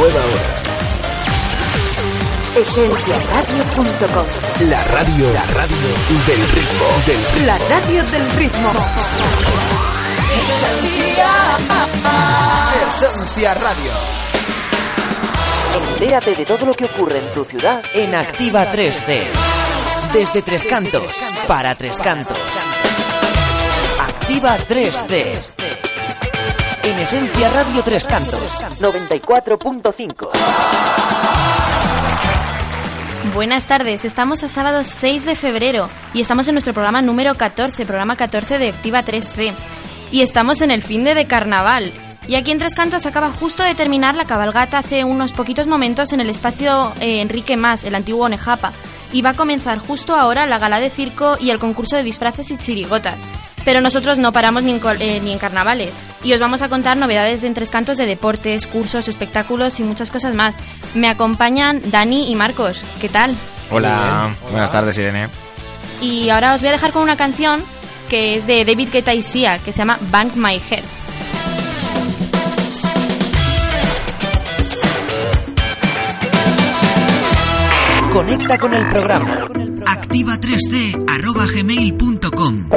Nueva hora. Esenciaradio.com La radio, la radio del ritmo, del La radio del ritmo. Esencia Radio. Entérate de todo lo que ocurre en tu ciudad en Activa 3C. Desde Tres Cantos, para Tres Cantos. Activa 3C. En Esencia Radio Tres Cantos, 94.5. Buenas tardes, estamos a sábado 6 de febrero y estamos en nuestro programa número 14, programa 14 de Activa 3C. Y estamos en el fin de, de carnaval. Y aquí en Tres Cantos acaba justo de terminar la cabalgata hace unos poquitos momentos en el espacio eh, Enrique Más, el antiguo Nejapa. Y va a comenzar justo ahora la gala de circo y el concurso de disfraces y chirigotas. Pero nosotros no paramos ni en, col- eh, ni en carnavales y os vamos a contar novedades de en Tres Cantos de deportes, cursos, espectáculos y muchas cosas más. Me acompañan Dani y Marcos. ¿Qué tal? Hola, buenas tardes Irene. Y ahora os voy a dejar con una canción que es de David Guetta y Sia, que se llama Bank My Head. Conecta con el programa. Activa 3D arroba gmail.com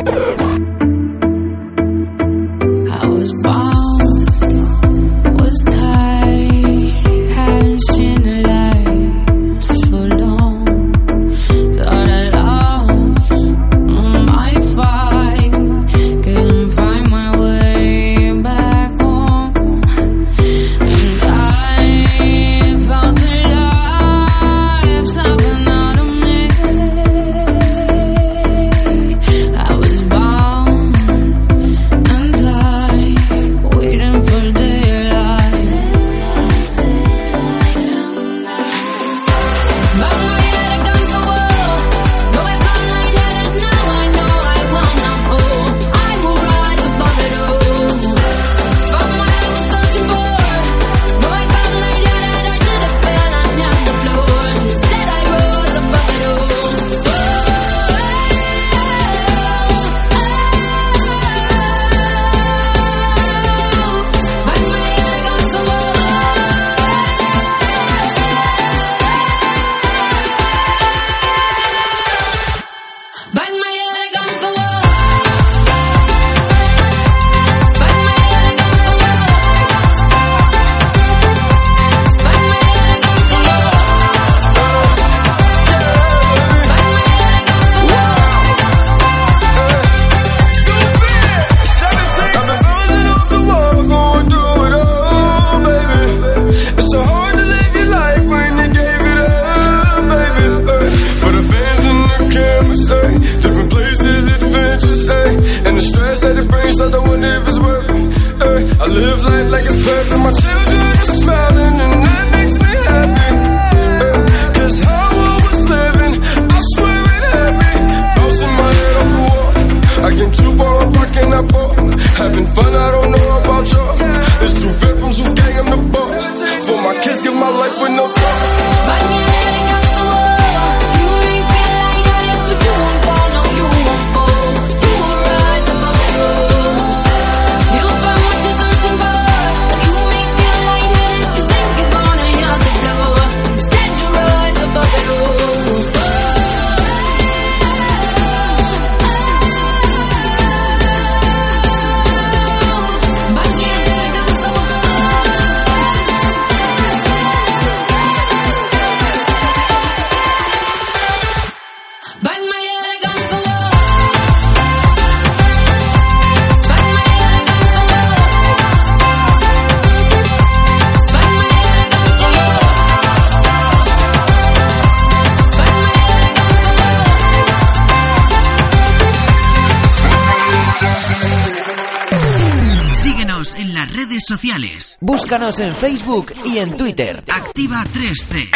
Búscanos en Facebook y en Twitter. Activa 3C.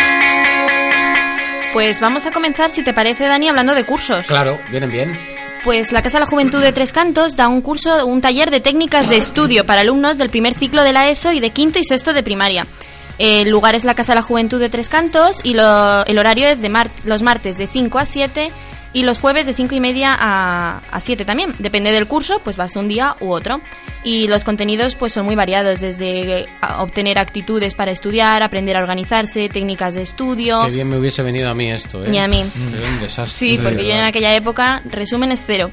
Pues vamos a comenzar, si te parece, Dani, hablando de cursos. Claro, vienen bien. Pues la Casa de la Juventud de Tres Cantos da un curso, un taller de técnicas de estudio para alumnos del primer ciclo de la ESO y de quinto y sexto de primaria. El lugar es la Casa de la Juventud de Tres Cantos y lo- el horario es de mar- los martes de 5 a 7 y los jueves de 5 y media a, a 7 también. Depende del curso, pues va a ser un día u otro. Y los contenidos pues son muy variados, desde eh, obtener actitudes para estudiar, aprender a organizarse, técnicas de estudio. Qué bien me hubiese venido a mí esto, ¿eh? Ni a mí. Sería un desastre. Sí, porque yo en aquella época, resumen, es cero.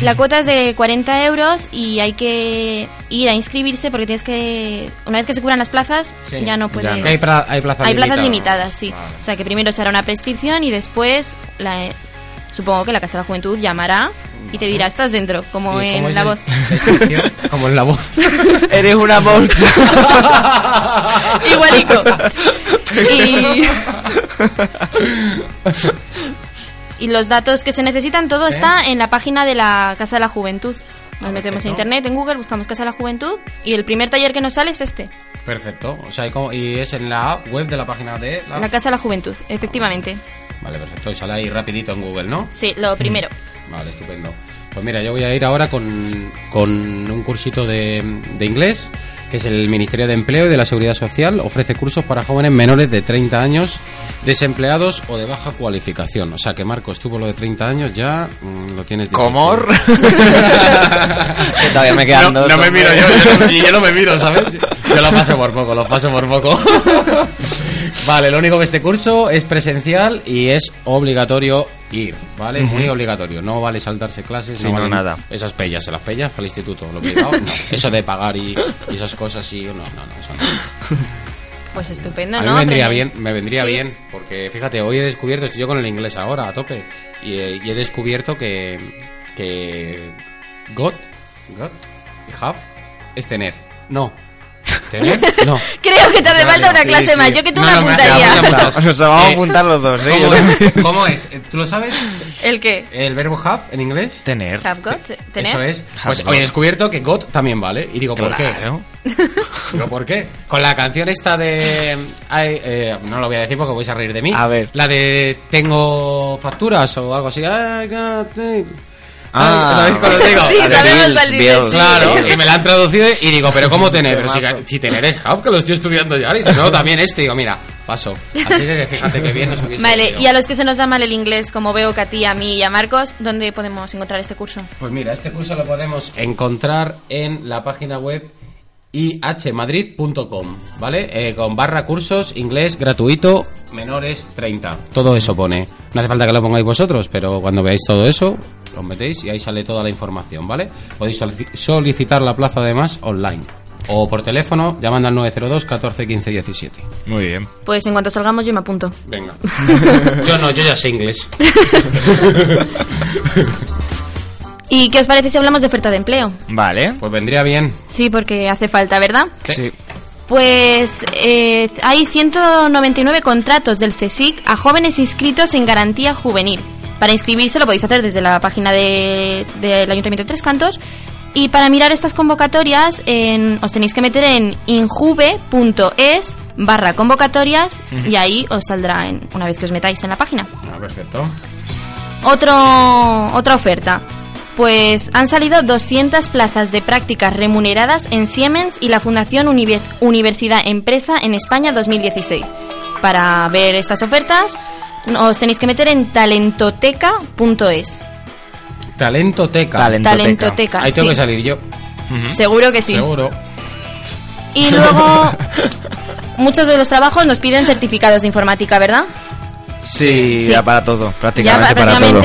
La cuota es de 40 euros y hay que ir a inscribirse porque tienes que... Una vez que se curan las plazas, Sí. ya no puedes... Que Hay, pra- hay plazas Hay plazas limitadas. limitadas, sí. O sea que primero se hará una prescripción y después, la, supongo que la Casa de la Juventud llamará y te dirá, estás dentro, como ¿Y en la voz. Como en la voz. Eres una voz. Igualico. Y... y los datos que se necesitan, todo Sí. está en la página de la Casa de la Juventud. Nos Ah, metemos perfecto. en internet, en Google, buscamos Casa de la Juventud y el primer taller que nos sale es este, Perfecto. O sea, y, como- y es en la web de la página de la... la Casa de la Juventud, efectivamente. Vale, perfecto. Y sale ahí rapidito en Google, ¿no? Sí, lo primero. Vale, estupendo. Pues mira, yo voy a ir ahora con, con un cursito de, de inglés, que es el Ministerio de Empleo y de la Seguridad Social. Ofrece cursos para jóvenes menores de 30 años, desempleados o de baja cualificación. O sea que Marcos, tú por lo de 30 años ya mm, lo tienes difícil. ¿Comor? Que todavía me quedan no, dos, no me miro yo, yo no, yo no me miro, ¿sabes? Yo lo paso por poco, lo paso por poco. Vale, lo único que este curso es presencial y es obligatorio ir, ¿vale? Muy obligatorio. No vale saltarse clases, Sí, no, no, valen nada. Esas pellas, se las pellas para el instituto, lo obligado. no. Eso de pagar y, y esas cosas y no, no, no, eso no. Pues estupendo, A mí ¿no? me vendría bien, me vendría Sí. bien, porque fíjate, hoy he descubierto, estoy yo con el inglés ahora a tope, y, he- y he descubierto que, que got, got, y have, es tener. No. ¿Tener? No. Creo que te hace falta una clase sí. más, yo que tú No, me no, apuntaría. sea, vamos a apuntar los dos, ¿eh? ¿Cómo es? también. ¿Cómo es? ¿Tú lo sabes? ¿El qué? El verbo have en inglés. Tener. Have got, tener. Eso es. Pues hoy he descubierto que got también vale. Y digo, ¿por qué? Digo, ¿por qué? Con la canción esta de... ay, eh, no lo voy a decir porque vais a reír de mí. A ver. La de tengo facturas o algo así. I got it. Ah, ¿Sabéis cuál os digo? Sí, sabemos cuál dices. Claro, y me la han traducido y digo, pero ¿cómo tener? Pero si, Temazo. si tener es Hub, que lo estoy estudiando ya. Y dice, no, también este. Digo, mira, paso. Así que fíjate que bien nos hubiese Vale, ido. y a los que se nos da mal el inglés, como veo que a ti, a mí y a Marcos, ¿dónde podemos encontrar este curso? Pues mira, este curso lo podemos encontrar en la página web ihmadrid.com, ¿vale? Eh, con barra cursos, inglés gratuito, menores 30. Todo eso pone. No hace falta que lo pongáis vosotros, pero cuando veáis todo eso, lo metéis y ahí sale toda la información, ¿vale? Podéis solici- solicitar la plaza además online. O por teléfono, llamando al 902 14 15 17. Muy bien. Pues en cuanto salgamos yo me apunto. Venga. yo no, yo ya sé inglés. ¿Y qué os parece si hablamos de oferta de empleo? Vale. Pues vendría bien. Sí, porque hace falta, ¿verdad? Sí. Pues eh, hay 199 contratos del CSIC a jóvenes inscritos en garantía juvenil. Para inscribirse lo podéis hacer desde la página de- del Ayuntamiento de Tres Cantos. Y para mirar estas convocatorias en- os tenéis que meter en injuve.es barra convocatorias y ahí os saldrá en- una vez que os metáis en la página. Ah, perfecto. Otro, otra oferta. Pues han salido 200 plazas de prácticas remuneradas en Siemens y la Fundación Univer- Universidad Empresa en España 2016. Para ver estas ofertas os tenéis que meter en talentoteca.es. Talentoteca. Talento. Talentoteca. Ahí tengo sí. que salir yo. Seguro que sí. Seguro. Y luego muchos de los trabajos nos piden certificados de informática, ¿verdad? Sí, Sí. ya para todo. Ya Prácticamente para todo.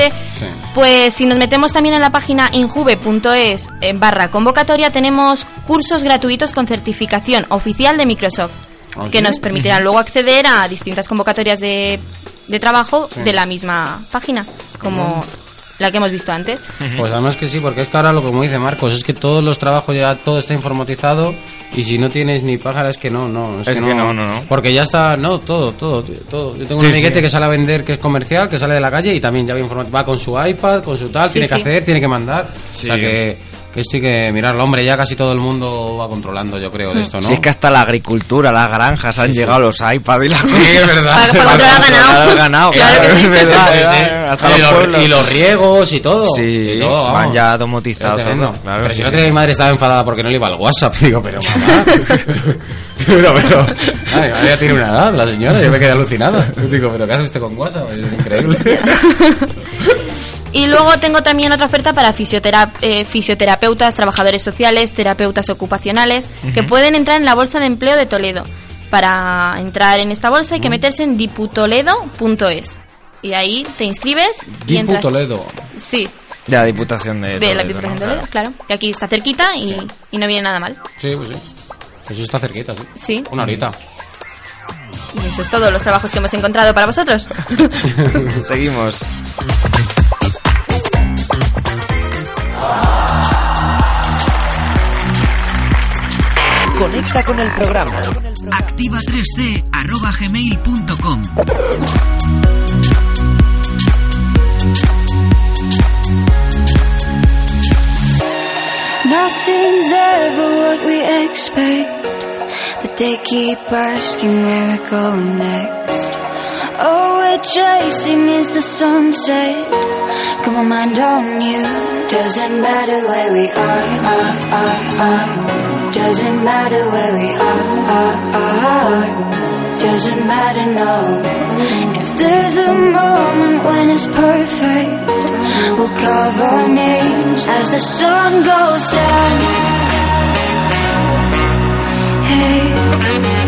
Pues si nos metemos también en la página injuve.es eh, barra convocatoria, tenemos cursos gratuitos con certificación oficial de Microsoft, ¿Ah, que sí? nos permitirán luego acceder a distintas convocatorias de, de trabajo Sí. de la misma página, como la que hemos visto antes. Pues además que sí, porque es que ahora lo que como dice Marcos, es que todos los trabajos ya todo está informatizado y si no tienes ni pájara es que no, no, es, Es que no, no, no. Porque ya está, no, todo, todo, tío, todo. Yo tengo Sí, un amiguete sí. que sale a vender que es comercial, que sale de la calle y también ya va va con su iPad, con su tal, Sí, tiene que hacer, tiene que mandar. Sí. O sea que Que sí que mirarlo, hombre, ya casi todo el mundo va controlando, yo creo, de esto, ¿no? Si es que hasta la agricultura, las granjas, han sí. llegado los iPads y las Sí, es verdad. Para- para controlar al ganado. ganado, Claro que sí. es verdad, Sí, es sí. verdad, hasta y, los riegos y todo. Sí, y todo, vamos. van ya automatizados Es tremendo. todo, claro, pero sí. si no que mi madre estaba enfadada porque no le iba al WhatsApp. Digo, pero mamá. pero, pero. Ay, madre ya tiene una edad, la señora. Yo me quedé alucinada. Digo, pero ¿qué hace usted con WhatsApp? Es increíble. Y luego tengo también otra oferta para fisiotera- eh, fisioterapeutas, trabajadores sociales, terapeutas ocupacionales, que pueden entrar en la Bolsa de Empleo de Toledo. Para entrar en esta bolsa hay que meterse en diputoledo.es. Y ahí te inscribes y Dipu entras. Toledo. Sí, De la Diputación de, de la Toledo, Diputación de. Toledo, claro. Y aquí está cerquita y, y no viene nada mal. Sí, pues sí. Sí está cerquita, sí. Sí. Una horita. Y eso es todo los trabajos que hemos encontrado para vosotros. Seguimos. Conecta con el programa. Activa 3D arroba gmail.com. Nothing's ever what we expect, but they keep asking where we're going next. All we're chasing is the sunset. Got my mind on you. Doesn't matter where we are, are, are, are. Doesn't matter where we are, are, are. Doesn't matter, no. If there's a moment when it's perfect, we'll carve our names as the sun goes down. Hey,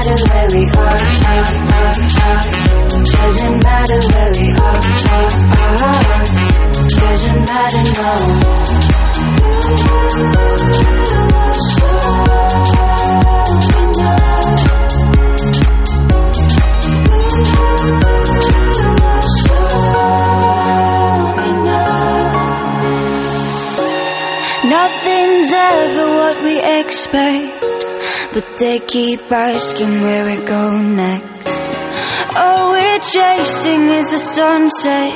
Matter where we are, are, are, are. Doesn't matter where we are, are, are. Doesn't matter, Nothing's ever what we expect, but they keep asking where we go next. All we're chasing is the sunset.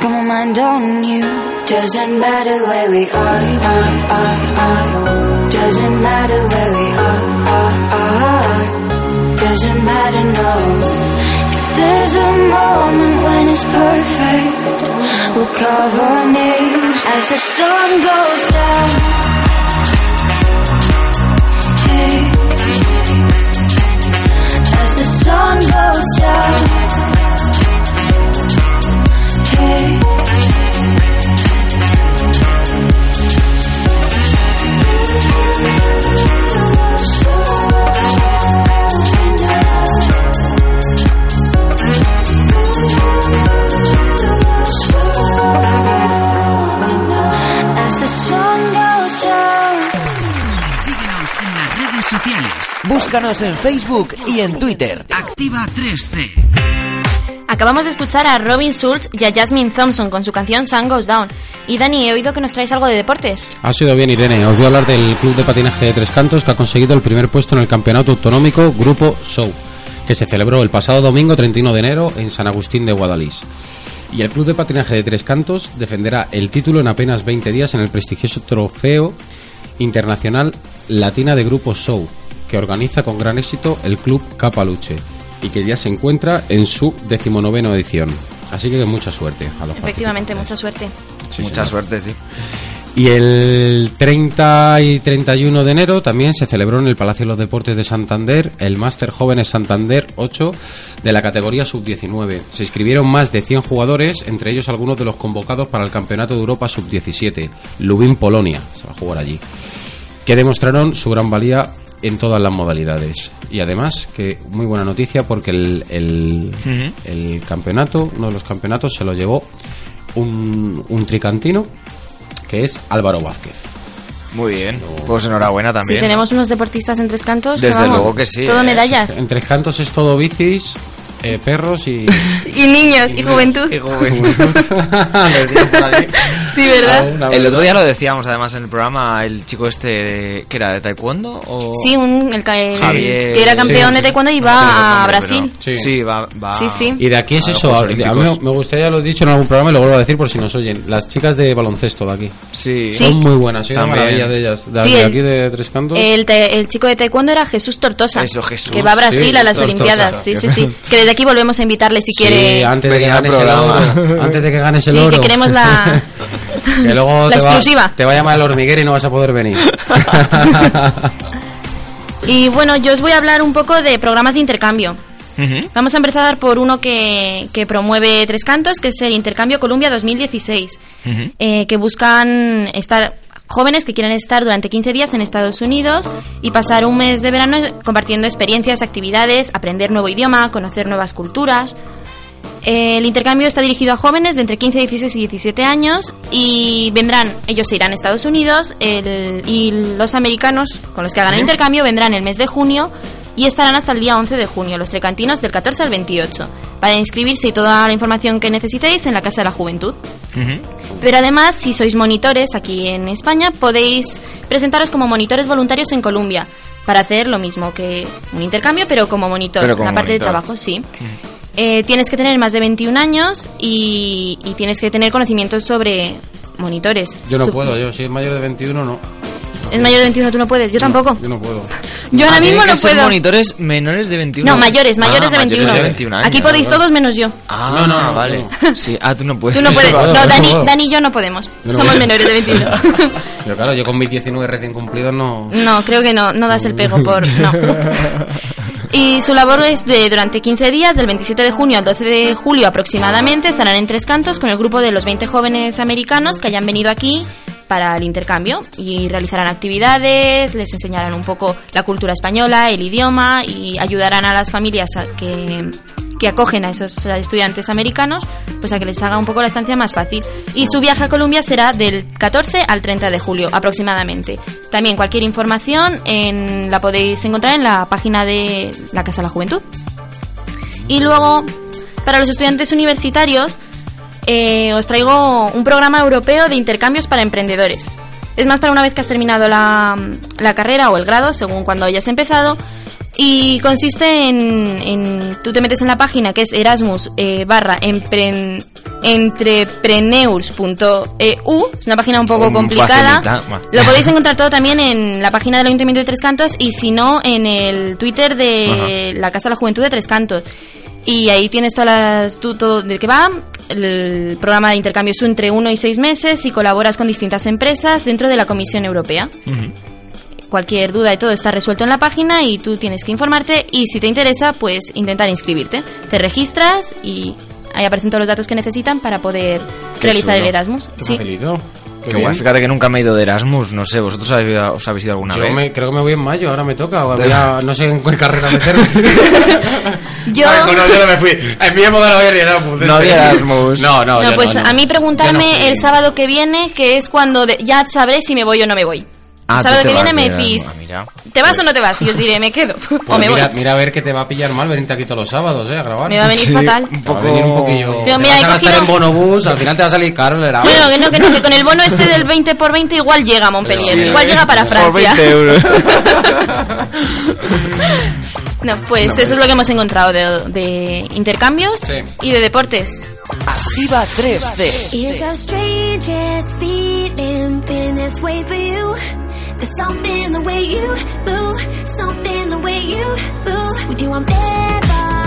Got my mind on you. Doesn't matter where we are, are, are, are. Doesn't matter where we are, are, are. Doesn't matter, no. If there's a moment when it's perfect, we'll carve our names as the sun goes down. Búscanos en Facebook y en Twitter. Activa 3D. Acabamos de escuchar a Robin Schulz y a Jasmine Thompson con su canción Sun Goes Down. Y Dani, he oído que nos traes algo de deportes. Ha sido bien, Irene. Os voy a hablar del Club de Patinaje de Tres Cantos que ha conseguido el primer puesto en el Campeonato Autonómico Grupo Show, que se celebró el pasado domingo 31 de enero en San Agustín de Guadalís. Y el Club de Patinaje de Tres Cantos defenderá el título en apenas 20 días en el prestigioso Trofeo Internacional Latina de Grupo Show, que organiza con gran éxito el Club Capaluche y que ya se encuentra en su decimonoveno edición. Así que mucha suerte a los Efectivamente, mucha suerte. Sí, Mucha señor. suerte, sí. Y el 30 y 31 de enero también se celebró en el Palacio de los Deportes de Santander el Máster Jóvenes Santander 8 de la categoría sub-19. Se inscribieron más de 100 jugadores, entre ellos algunos de los convocados para el Campeonato de Europa sub-17, Lubin Polonia, se va a jugar allí, que demostraron su gran valía en todas las modalidades. Y además, que muy buena noticia porque el, el, el campeonato, uno de los campeonatos se lo llevó un, un tricantino que es Álvaro Vázquez. Muy bien. Pues enhorabuena Si también. tenemos unos deportistas en tres cantos, que Desde vamos, luego que sí, Todo ¿eh? medallas. En Tres Cantos es todo bicis, eh, perros y... Y niños, y juventud. Y allí. Sí, ¿verdad? El otro día lo decíamos además en el programa, el chico este, de- ¿qué era? ¿De taekwondo? O... Sí, un, el, que era campeón sí, de taekwondo y No va a nombre, Brasil. pero- Sí. Sí, va, va Sí, sí. Y de aquí es eso, a, a mí me gustaría, lo he dicho en algún programa y lo vuelvo a decir por si nos oyen, las chicas de baloncesto de aquí. Sí. Sí. Son muy buenas, soy una También. maravilla de ellas. De, Sí, de el- aquí de Tres Cantos. El, te- el chico de taekwondo era Jesús Tortosa. Eso, Jesús. Que va a Brasil Sí, a las Tortosa. Olimpiadas. Sí, sí, sí. Que desde aquí volvemos a invitarle si Sí, quiere. antes de que ganes el oro. Antes de que ganes el Sí, oro. que queremos la. Que luego La te, va, exclusiva. te va a llamar el hormiguero y no vas a poder venir. Y bueno, yo os voy a hablar un poco de programas de intercambio. Vamos a empezar por uno que, que promueve Tres Cantos, que es el Intercambio Columbia 2016, Ujú. eh, que buscan estar jóvenes que quieren estar durante 15 días en Estados Unidos y pasar un mes de verano compartiendo experiencias, actividades, aprender nuevo idioma, conocer nuevas culturas. El intercambio está dirigido a jóvenes de entre 15, 16 y 17 años y vendrán, ellos se irán a Estados Unidos el- y los americanos con los que hagan el intercambio vendrán el mes de junio y estarán hasta el día 11 de junio, los trecantinos del 14 al 28, para inscribirse y toda la información que necesitéis en la Casa de la Juventud. Pero además, si sois monitores aquí en España, podéis presentaros como monitores voluntarios en Colombia para hacer lo mismo que un intercambio, pero como monitor, Pero como la parte de monitor. trabajo, sí. Eh, tienes que tener más de 21 años y, y tienes que tener conocimientos sobre monitores. Yo no Sup- puedo, yo si es mayor de 21 no. ¿Es mayor de 21 tú no puedes? Yo tampoco. Yo no puedo. Yo ahora Ah, mismo no ser puedo. monitores menores de 21. No, mayores, mayores Ah, de 21. de 21 años. Aquí podéis todos menos yo. Ah, No, no, no, vale. Sí, ah, tú no puedes. Tú no puedes. No, no Dani. Dani y yo no podemos. Yo no Somos puedo. menores de 21. Pero claro, yo con mis 19 recién cumplidos no... No, creo que no, no das el pego por... No. Y su labor es de durante 15 días, del 27 de junio al 12 de julio aproximadamente, estarán en Tres Cantos con el grupo de los 20 jóvenes americanos que hayan venido aquí para el intercambio y realizarán actividades, les enseñarán un poco la cultura española, el idioma y ayudarán a las familias a que, que acogen a esos estudiantes americanos pues a que les haga un poco la estancia más fácil. Y su viaje a Colombia será del 14 al 30 de julio aproximadamente. También cualquier información la podéis encontrar en la página de la Casa de la Juventud. Y luego, para los estudiantes universitarios, eh, os traigo un programa europeo de intercambios para emprendedores. Es más para una vez que has terminado la carrera o el grado, según cuando hayas empezado. Y consiste en, en- Tú te metes en la página que es Erasmus eh, barra empren- entrepreneurs.eu. Es una página un poco complicada. facilita. Lo podéis encontrar todo también en la página del Ayuntamiento de Tres Cantos y si no, en el Twitter de la Casa de la Juventud de Tres Cantos. Y ahí tienes todas las, tú, todo de qué va. El programa de intercambio es entre uno y seis meses y colaboras con distintas empresas dentro de la Comisión Europea. Ujú. Cualquier duda y todo está resuelto en la página y tú tienes que informarte y si te interesa, pues intentar inscribirte. Te registras y ahí aparecen todos los datos que necesitan para poder realizar chulo. el Erasmus. Qué Sí. guay. Fíjate que nunca me he ido de Erasmus, no sé, ¿vosotros habéis, os habéis ido alguna Yo vez? me, creo que me voy en mayo, ahora me toca. o voy a- no sé en qué carrera meterme. Yo... Ay, bueno, yo no me fui. En mi época no había ni Erasmus. No había Erasmus. No, no, No, yo pues no, no. a mí preguntarme el sábado que viene, que es cuando de- ya sabré si me voy o no me voy. Ah, sábado que viene me de decís, mira. ¿te vas o no te vas? Y os diré, me quedo Pues o me mira, voy. mira a ver que te va a pillar mal venirte aquí todos los sábados, eh, a grabar. Me va a venir Sí, fatal. un Te va a poco... venir un poquillo. Pero te mira, vas a gastar cogido- en bonobús, al final te va a salir caro el. Bueno, que no, que no, que con el bono este del 20 por 20 igual llega a Montpellier, Sí, igual llega para Por Francia. 20 euros. No, pues eso es lo que hemos encontrado de, de intercambios Sí. y de deportes. Activa 3D. It's the strangest feeling, feeling this way for you. There's something the way you move, something the way you move. With you, I'm never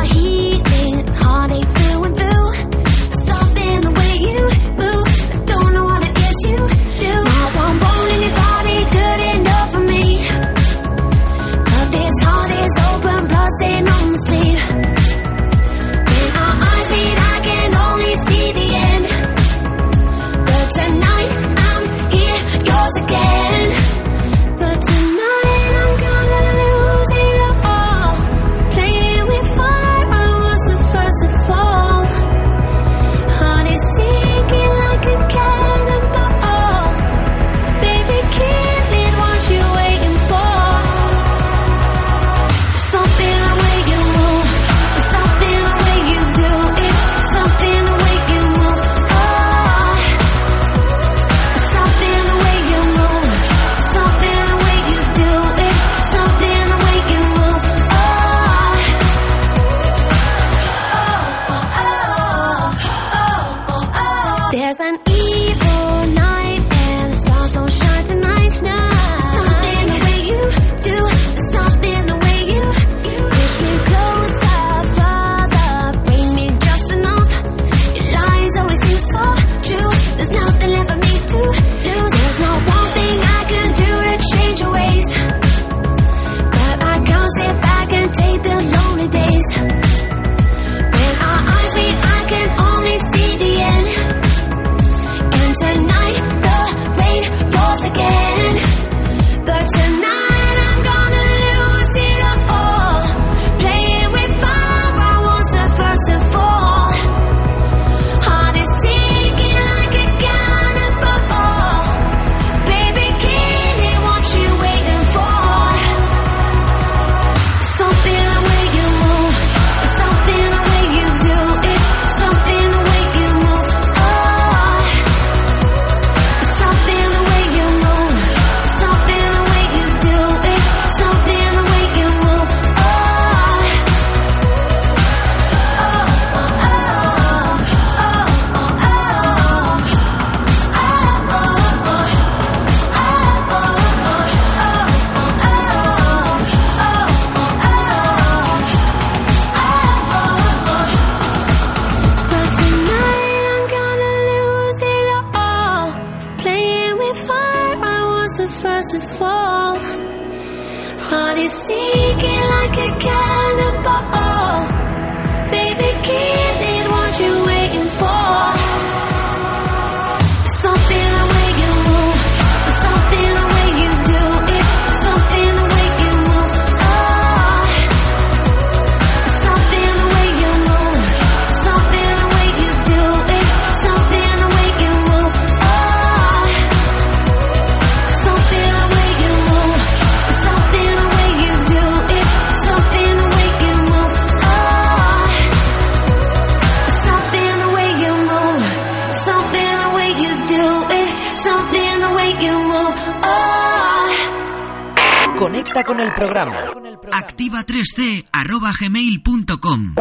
Activa 3C arroba gmail.com.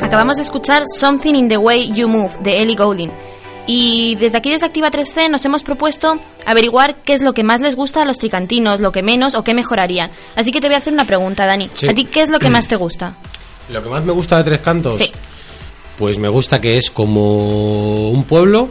Acabamos de escuchar Something in the Way You Move de Ellie Goulding. Y desde aquí, desde Activa 3C, nos hemos propuesto averiguar qué es lo que más les gusta a los tricantinos, lo que menos o qué mejorarían. Así que te voy a hacer una pregunta, Dani. Sí. ¿A ti qué es lo que más te gusta? Lo que más me gusta de Tres Cantos, Sí. pues me gusta que es como un pueblo,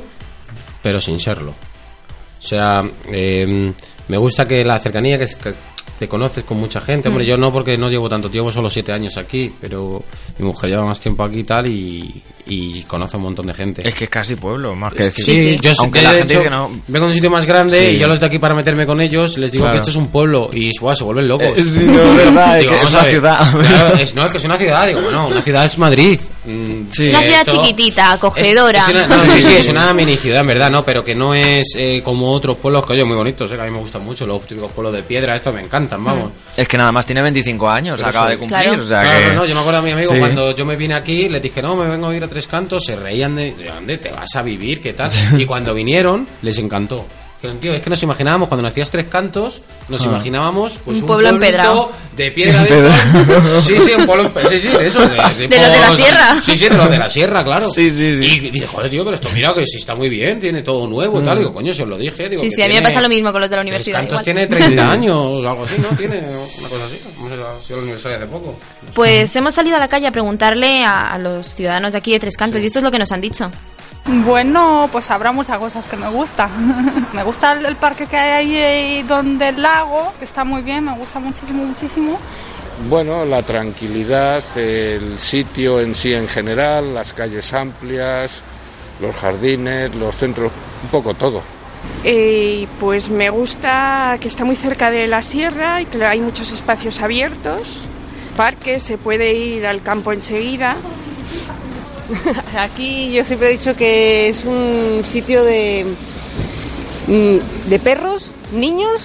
pero sin serlo. O sea, eh, me gusta que la cercanía que, es, que te conoces con mucha gente. Hombre, Mm. yo no porque no llevo tanto tiempo, solo siete años aquí, pero mi mujer lleva más tiempo aquí y tal y, y conoce un montón de gente. Es que es casi pueblo, más que Es que decir. sí, yo Aunque la gente hecho, que no. vengo de un sitio más grande Sí. y yo los de aquí para meterme con ellos les digo Claro. que esto es un pueblo y guau, se vuelven locos. Eh, sí, no, es verdad, es que es a una ciudad. claro, es, no, es que es una ciudad, digo, bueno, una ciudad es Madrid. Mm, Es una ciudad esto- chiquitita, acogedora. es una- no, sí, sí, es una mini ciudad, en verdad, ¿no? Pero que no es eh, como otros pueblos que, oye, muy bonitos, ¿eh? que a mí me gustan mucho. Los típicos pueblos de piedra, estos me encantan, vamos. Es que nada más tiene 25 años, Pero acaba de cumplir. Claro. O sea Claro, que... no, no, yo me acuerdo a mi amigo Sí. cuando yo me vine aquí, les dije, no, me vengo a ir a Tres Cantos, se reían de, ¿de dónde te vas a vivir? ¿Qué tal? Y cuando vinieron, les encantó. Tío, es que nos imaginábamos, cuando decías Tres Cantos, nos Ah. imaginábamos pues, Un un, pueblo empedrado. de piedra de. Sí, sí, un pueblo Sí, sí, de eso. De, de, De los de la sierra. Sí, sí, de los de la sierra, claro. Sí, sí, sí. Y dije, joder, tío, pero esto mira que sí está muy bien, tiene todo nuevo y tal. Digo, coño, si os lo dije. Digo, Sí, que sí, a mí me pasa lo mismo con los de la Tres universidad. Cantos igual. tiene 30 años o algo así, ¿no? Tiene una cosa así. Hemos sido a la universidad hace poco. Pues hemos salido a la calle a preguntarle a, a los ciudadanos de aquí de Tres Cantos y esto es lo que nos han dicho. Bueno, pues habrá muchas cosas que me gustan. me gusta el, parque que hay ahí donde el lago, que está muy bien, me gusta muchísimo, muchísimo. Bueno, la tranquilidad, el sitio en sí en general, las calles amplias, los jardines, los centros, un poco todo. Eh, pues me gusta que está muy cerca de la sierra y que hay muchos espacios abiertos, parques, se puede ir al campo enseguida. Aquí yo siempre he dicho que es un sitio de, mm, de perros, niños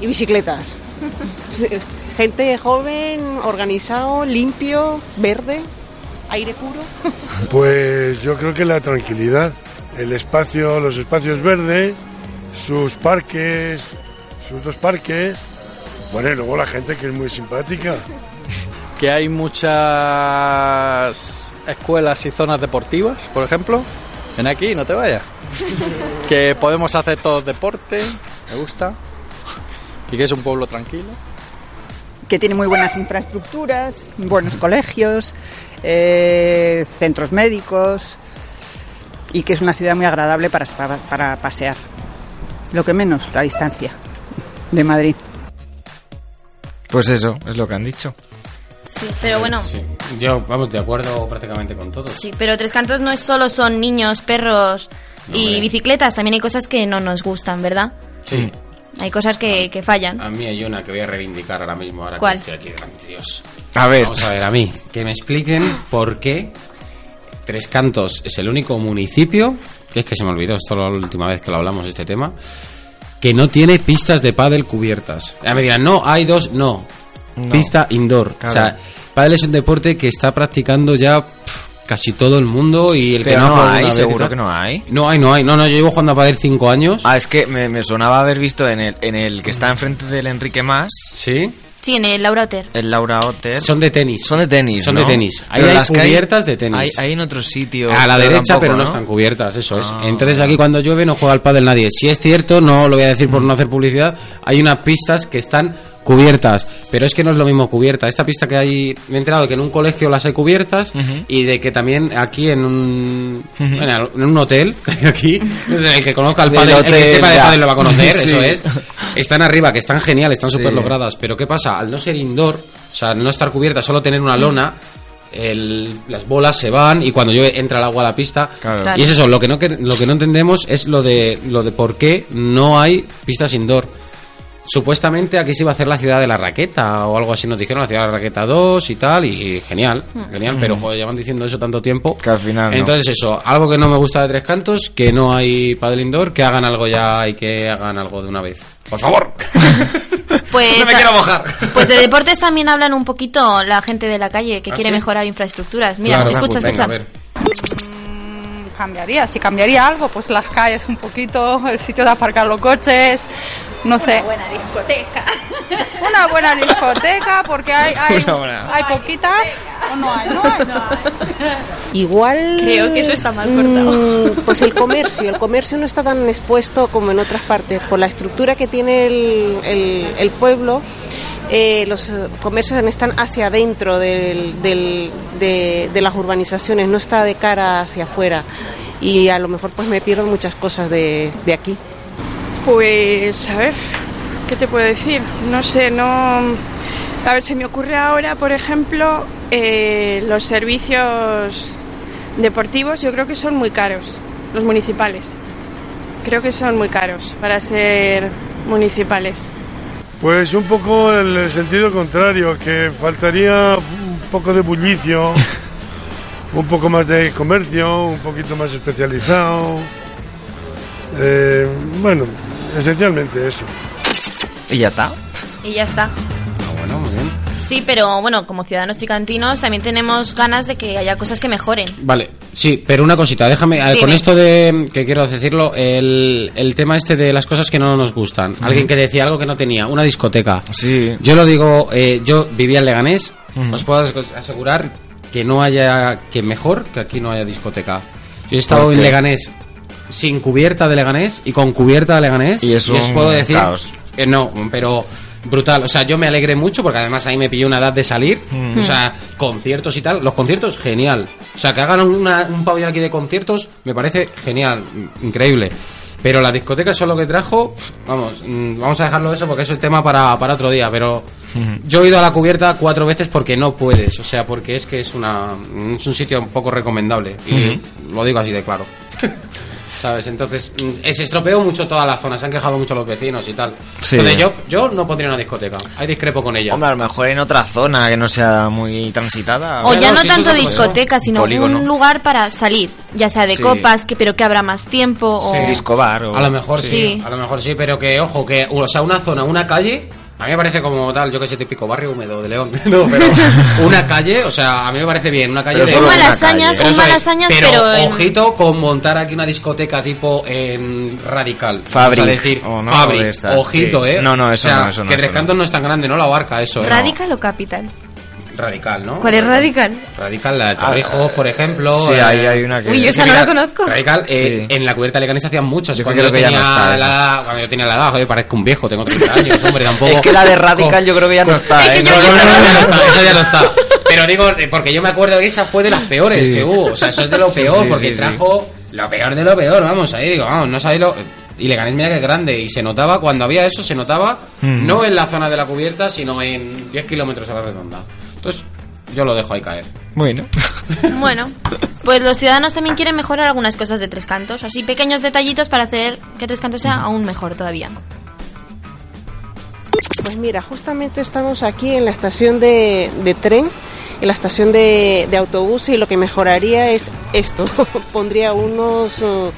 y bicicletas. Gente joven, organizado, limpio, verde, aire puro. Pues yo creo que la tranquilidad, el espacio, los espacios verdes, sus parques, sus dos parques, bueno, y luego la gente que es muy simpática. que hay muchas escuelas y zonas deportivas, por ejemplo. Ven aquí, no te vayas. que podemos hacer todos deporte, me gusta. Y que es un pueblo tranquilo. que tiene muy buenas infraestructuras, buenos colegios, eh, centros médicos y que es una ciudad muy agradable para, para, para pasear. Lo que menos, la distancia de Madrid. Pues eso, es lo que han dicho. Sí, pero bueno, Sí. Yo, vamos, de acuerdo prácticamente con todos. sí, pero Tres Cantos no es solo son niños, perros y hombre. bicicletas, también hay cosas que no nos gustan, ¿verdad? Sí. Hay cosas que, que fallan. A mí hay una que voy a reivindicar ahora mismo, ahora ¿Cuál? que estoy aquí delante de Dios. A ver. Vamos a ver, a mí. Que me expliquen por qué Tres Cantos es el único municipio, que es que se me olvidó, esto la última vez que lo hablamos de este tema, que no tiene pistas de pádel cubiertas. Ya me dirán, no, hay dos, no. No. Pista indoor. Claro. O sea, pádel es un deporte que está practicando ya pff, casi todo el mundo y el Pero que no, ha no hay, seguro que no hay. No hay, no hay. No, no, yo llevo jugando a pádel cinco años. Ah, es que me, me sonaba haber visto en el, en el que está enfrente del Enrique Más, Sí. Sí, en el Laura Oter. el Laura Hotel. Son de tenis. Son de tenis, Son ¿no? de tenis. Ahí hay las hay- cubiertas de tenis. Hay, hay en otro sitio. A la derecha, tampoco, pero no, ¿no? están cubiertas, eso es. Ah. Entonces aquí cuando llueve no juega al pádel nadie. Si es cierto, no lo voy a decir por no hacer publicidad, hay unas pistas que están cubiertas, pero es que no es lo mismo cubierta. Esta pista que hay, me he enterado que en un colegio las hay cubiertas y de que también aquí en un bueno, en un hotel aquí, el que conozca el Del pádel, el que sepa de pádel lo va a conocer, Sí. eso es. Están arriba, que están geniales, están súper Sí. logradas, pero ¿qué pasa? Al no ser indoor, o sea, al no estar cubierta, solo tener una lona, el- las bolas se van y cuando llueve entra el agua a la pista. Claro. Y es eso, lo que no lo que no entendemos es lo de lo de por qué no hay pistas indoor. Supuestamente aquí se iba a hacer la ciudad de la raqueta o algo así nos dijeron, la ciudad de la raqueta 2 y tal, y, y genial, genial, pero joder, llevan diciendo eso tanto tiempo. Que al final no. Entonces eso, algo que no me gusta de Tres Cantos, que no hay paddle indoor, que hagan algo ya y que hagan algo de una vez. Por favor. Pues, No me quiero mojar. Pues de deportes también hablan un poquito la gente de la calle que ¿Ah, quiere sí? mejorar infraestructuras. Mira, Claro, escucha, pues venga, escucha. a ver. cambiaría. Si cambiaría algo, pues las calles un poquito, el sitio de aparcar los coches, no sé. Una buena discoteca. Una buena discoteca, porque hay, hay, buena. hay poquitas. ¿O no hay? No hay. Igual. Creo que eso está mal cortado. mm, Pues el comercio. El comercio no está tan expuesto como en otras partes. Por la estructura que tiene el, el- el pueblo, eh, los comercios están hacia adentro del- del- de, de las urbanizaciones, no está de cara hacia afuera. Y a lo mejor pues me pierdo muchas cosas de, de aquí. Pues, a ver, ¿qué te puedo decir? No sé, no... A ver, se me ocurre ahora, por ejemplo, eh, los servicios deportivos, yo creo que son muy caros, los municipales. Creo que son muy caros para ser municipales. Pues un poco en el sentido contrario, que faltaría un poco de bullicio, un poco más de comercio, un poquito más especializado. Eh, bueno, esencialmente eso. Y ya está. Y ya está. Ah, bueno, muy bien. Sí, pero bueno, como ciudadanos tricantinos también tenemos ganas de que haya cosas que mejoren. Vale, sí, pero una cosita, déjame, ver, con esto de, que quiero decirlo, el, el tema este de las cosas que no nos gustan. Alguien que decía algo que no tenía, una discoteca. Sí. Yo lo digo, eh, yo vivía en Leganés, os puedo as- asegurar que no haya, que mejor que aquí no haya discoteca. Yo he estado ¿Por en? Leganés sin cubierta de Leganés y con cubierta de Leganés Y es os un puedo decir caos. que no, pero brutal. O sea, yo me alegré mucho porque además ahí me pilló una edad de salir. Mm. O sea, conciertos y tal. Los conciertos, genial. O sea, que hagan una- un pabellón aquí de conciertos me parece genial, mm, increíble. Pero la discoteca eso es lo que trajo. Vamos, mm, vamos a dejarlo eso porque es el tema para, para otro día. Pero yo he ido a la cubierta cuatro veces porque no puedes. O sea, porque es que es, una, es un sitio un poco recomendable. Y lo digo así de claro. ¿Sabes? Entonces, mm, eh, se estropeó mucho toda la zona, se han quejado mucho los vecinos y tal. Sí. Entonces, yo, yo no pondría una discoteca, ahí discrepo con ella. Hombre, a lo mejor en otra zona que no sea muy transitada. O ya no, no tanto discoteca, sino Polígono. un lugar para salir, ya sea de Sí. copas, que pero que habrá más tiempo o Sí. Disco bar o... A lo mejor sí. Sí. a lo mejor sí, pero que, ojo, que, o sea, una zona, una calle, a mí me parece como tal, yo que sé, típico barrio húmedo de León. no, pero una calle, o sea, a mí me parece bien, una calle Pero de... un malasañas. Pero un es, malasañas, pero, pero, en- ojito con montar aquí una discoteca tipo en radical. Fabric, Vamos a decir, o no, Fabric, ojito, sí. eh. No, no, eso O sea, no, eso no, Que Tres no. Cantos no es tan grande, no lo abarca eso, eh. Radical o Capital. Radical, ¿no? ¿Cuál es Radical? Radical, la de Torrijos, por ejemplo. sí, eh, ahí hay una que- Uy, yo esa no la conozco. Radical, eh, Sí. en la cubierta de Leganés hacían muchas. Yo cuando creo yo, que ya tenía no está la edad, cuando yo tenía la edad, joder, parezco un viejo, tengo 30 años, hombre, tampoco. Es que la de Radical yo creo que ya no está, ¿eh? No, no, no, no, ya no está, eso ya no está. Pero digo, eh, porque yo me acuerdo que esa fue de las peores Sí. que hubo. O sea, eso es de lo Sí, peor, sí, porque sí, sí. trajo lo peor de lo peor, vamos, ahí digo, vamos, no sabéis lo... Y Leganés mira que es grande, y se notaba, cuando había eso, se notaba, Mm. no en la zona de la cubierta, sino en 10 kilómetros a la redonda. Entonces, yo lo dejo ahí caer. Bueno. Bueno, pues los ciudadanos también quieren mejorar algunas cosas de Tres Cantos, así pequeños detallitos para hacer que Tres Cantos sea aún mejor todavía. Pues mira, justamente estamos aquí en la estación de, de tren, en la estación de, de autobús y lo que mejoraría es esto. Pondría unos, uh,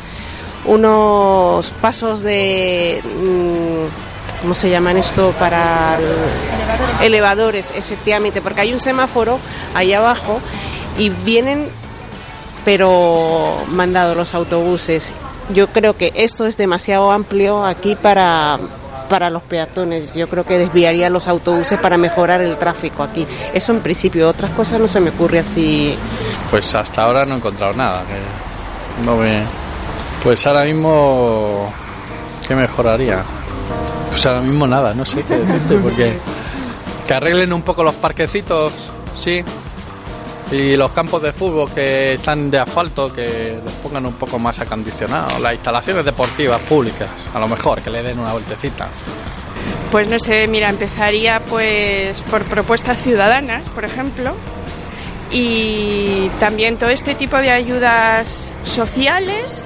unos pasos de... mm, ¿Cómo se llaman esto? Para... el- elevadores, efectivamente, porque hay un semáforo ahí abajo y vienen pero mandados los autobuses. Yo creo que esto es demasiado amplio aquí para, para los peatones. Yo creo que desviaría los autobuses para mejorar el tráfico aquí. Eso en principio, otras cosas no se me ocurre así. Pues hasta ahora no he encontrado nada. no me... Pues ahora mismo, ¿qué mejoraría? Pues ahora mismo nada, no sé qué decirte, porque que arreglen un poco los parquecitos, sí, y los campos de fútbol que están de asfalto, que los pongan un poco más acondicionados, las instalaciones deportivas públicas, a lo mejor, que le den una vueltecita. Pues no sé, mira, empezaría pues por propuestas ciudadanas, por ejemplo, y también todo este tipo de ayudas sociales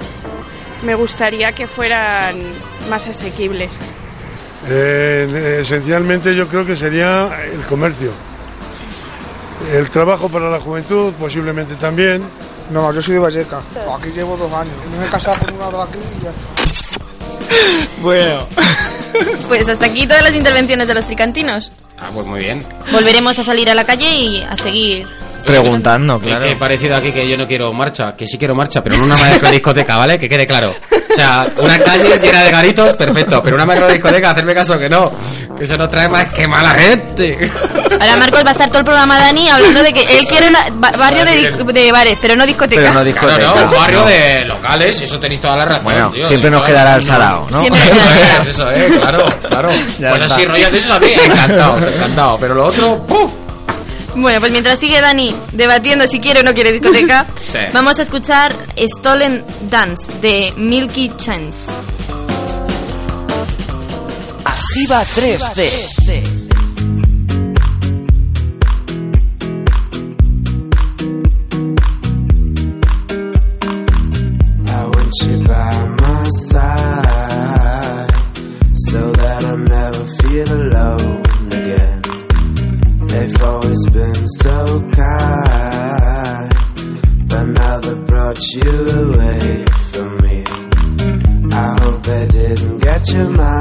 me gustaría que fueran más asequibles. Eh, esencialmente yo creo que sería el comercio. El trabajo para la juventud posiblemente también. No, yo soy de Valleca. Aquí llevo dos años. Me he casado con un lado aquí y ya. Bueno. Pues hasta aquí todas las intervenciones de los tricantinos. Ah, pues muy bien. Volveremos a salir a la calle y a seguir. Preguntando, claro. Es que he parecido aquí que yo no quiero marcha, que sí quiero marcha, pero no una macro discoteca, ¿vale? Que quede claro. O sea, una calle llena de garitos, perfecto, pero una macro discoteca, hacerme caso que no. Que eso nos trae más que mala gente. Ahora Marcos va a estar todo el programa Dani hablando de que él quiere un barrio de, de bares, pero no discoteca. Pero no discoteca. Claro, no, un barrio no. de locales, eso tenéis toda la razón. Bueno, tío, siempre nos Eso- quedará el salado, ¿no? Siempre Eso es, eso es, claro, claro. Ya Pues está. así, rollos de esos a mí, encantado, encantado. Pero lo otro, ¡puf! Bueno, pues mientras sigue Dani debatiendo si quiere o no quiere discoteca, Sí. vamos a escuchar Stolen Dance de Milky Chance. Activa 3D. to my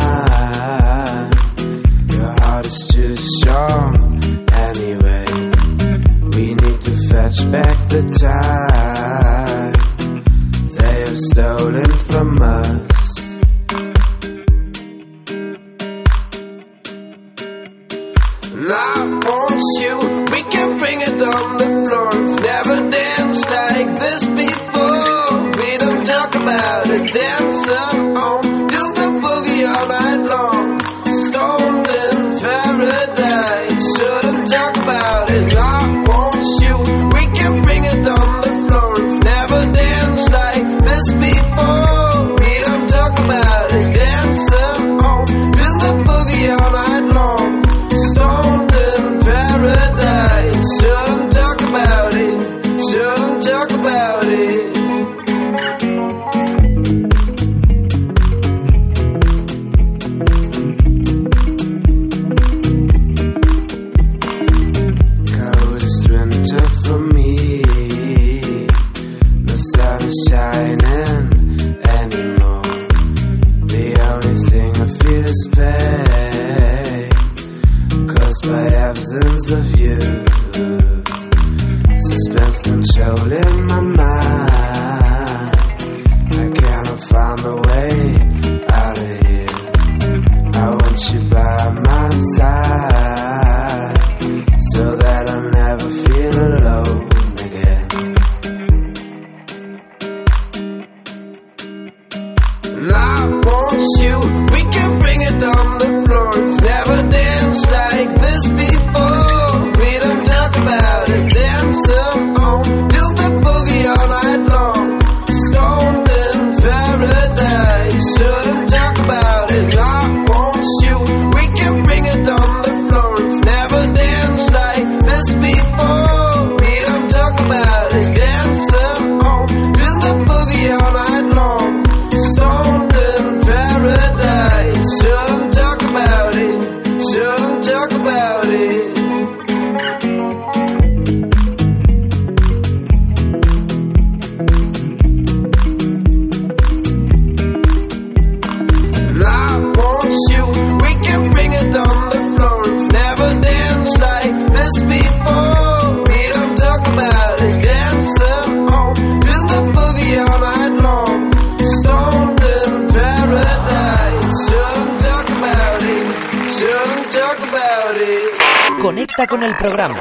con el programa.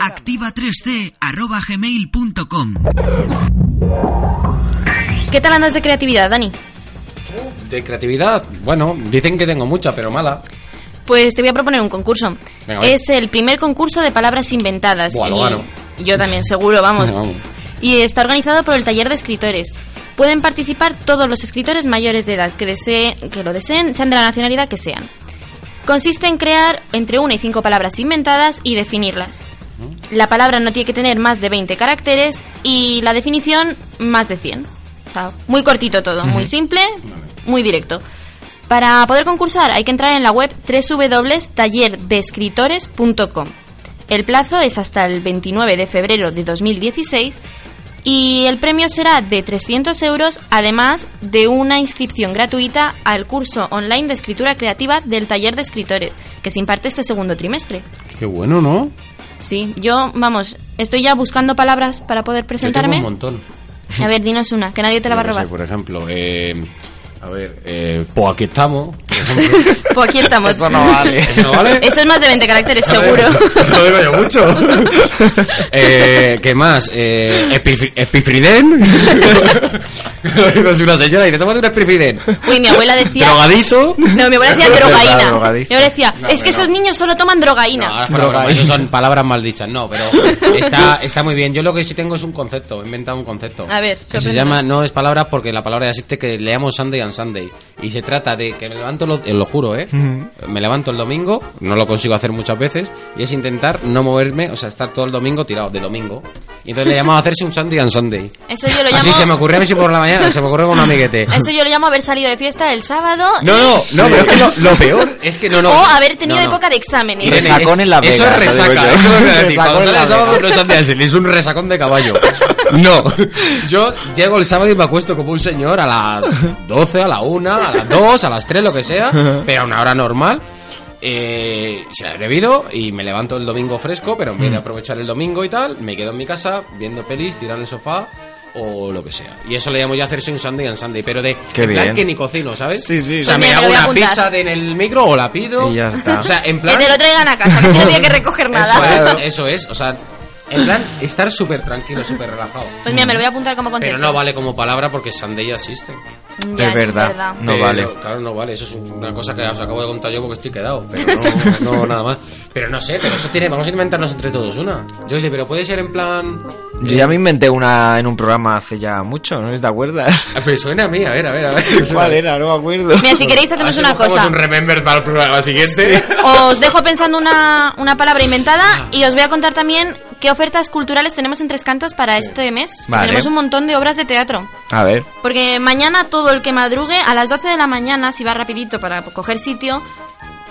Activa 3C arroba gmail.com. ¿Qué tal andas de creatividad, Dani? De creatividad, bueno, dicen que tengo mucha, pero mala. Pues te voy a proponer un concurso. Venga, es el primer concurso de palabras inventadas. Buah, lo Y gano. Yo también, seguro, vamos. Vamos. Y está organizado por el taller de escritores. Pueden participar todos los escritores mayores de edad que, deseen, que lo deseen, sean de la nacionalidad que sean. Consiste en crear entre una y cinco palabras inventadas y definirlas. La palabra no tiene que tener más de 20 caracteres y la definición más de 100. O sea, muy cortito todo, muy simple, muy directo. Para poder concursar hay que entrar en la web www.tallerdescritores.com. El plazo es hasta el 29 de febrero de 2016 y el premio será de 300 euros, además de una inscripción gratuita al curso online de escritura creativa del taller de escritores, que se imparte este segundo trimestre. Qué bueno, ¿no? Sí, yo, vamos, estoy ya buscando palabras para poder Yo tengo presentarme. un montón. A ver, dinos una, que nadie te la va a Yo qué sé, robar. por ejemplo, eh, a ver, eh, pues aquí estamos. Pues aquí estamos. Eso no vale. ¿Eso no vale? Eso es más de 20 caracteres, seguro. Eso lo digo yo mucho. eh, ¿Qué más? Eh, epif- epifriden. es una señora y dice, tómate un epifriden. Uy, mi abuela decía... Drogadito. No, mi abuela decía drogaína. Mi abuela decía, No, es que esos niños solo toman drogaína. No, broma, eso son palabras maldichas, no, pero está, está muy bien. Yo lo que sí tengo es un concepto, he inventado un concepto. A ver, Que se llama, no es palabra porque la palabra ya existe, que le llamo Sunday Sunday. Y se trata de que me levanto, lo, eh, lo juro, ¿eh? Me levanto el domingo, no lo consigo hacer muchas veces, y es intentar no moverme, o sea, estar todo el domingo tirado, de domingo. Y entonces le llamo a hacerse un Sunday and Sunday. Eso yo lo llamo... Así se me ocurrió a mí si por la mañana, se me ocurrió con un amiguete. Eso yo lo llamo haber salido de fiesta el sábado No, y- no, no, pero es que lo, lo peor es que no, no. o haber tenido no, no. época de exámenes. Irene, Resacón es- en Las Eso es resaca, eso es. Resacón en sábado no es Sunday, es un resacón de caballo. No, yo llego el sábado y me acuesto como un señor a las 12, a la 1, a las 2, a las 3, lo que sea, pero a una hora normal. Eh, se la he bebido y me levanto el domingo fresco, pero en vez de Mm. aprovechar el domingo y tal, me quedo en mi casa viendo pelis, tirando en el sofá o lo que sea. Y eso le llamo yo hacerse un Sunday and Sunday, pero de Qué en plan bien. que ni cocino, ¿sabes? Sí, sí. O sea, me hago una pizza de- en el micro o la pido. Y ya está. O sea, en Que plan. te lo traigan a casa, que no tiene que recoger nada. Eso es, eso es, o sea, en plan, estar súper tranquilo, súper relajado. Pues mira, me lo voy a apuntar como concepto. Pero no vale como palabra porque Sunday ya existe. Ya, Es verdad, verdad. no Pero, vale. Claro, no vale. Eso es una cosa que os acabo de contar yo porque estoy quedado. Pero no, no nada más. Pero no sé, pero eso tiene. Vamos a inventarnos entre todos una. Yo sé, pero puede ser en plan. Yo ya me inventé una en un programa hace ya mucho, ¿no te acuerdas? Ah, Pero suena a mí, a ver, a ver, a ver. ¿Cuál era? No me acuerdo. Mira, si queréis hacemos Así una cosa. un remember para el programa siguiente. Os dejo pensando una, una palabra inventada y os voy a contar también qué ofertas culturales tenemos en Tres Cantos para este mes. Vale. Tenemos un montón de obras de teatro. A ver. Porque mañana todo el que madrugue a las 12 de la mañana, si va rapidito para coger sitio,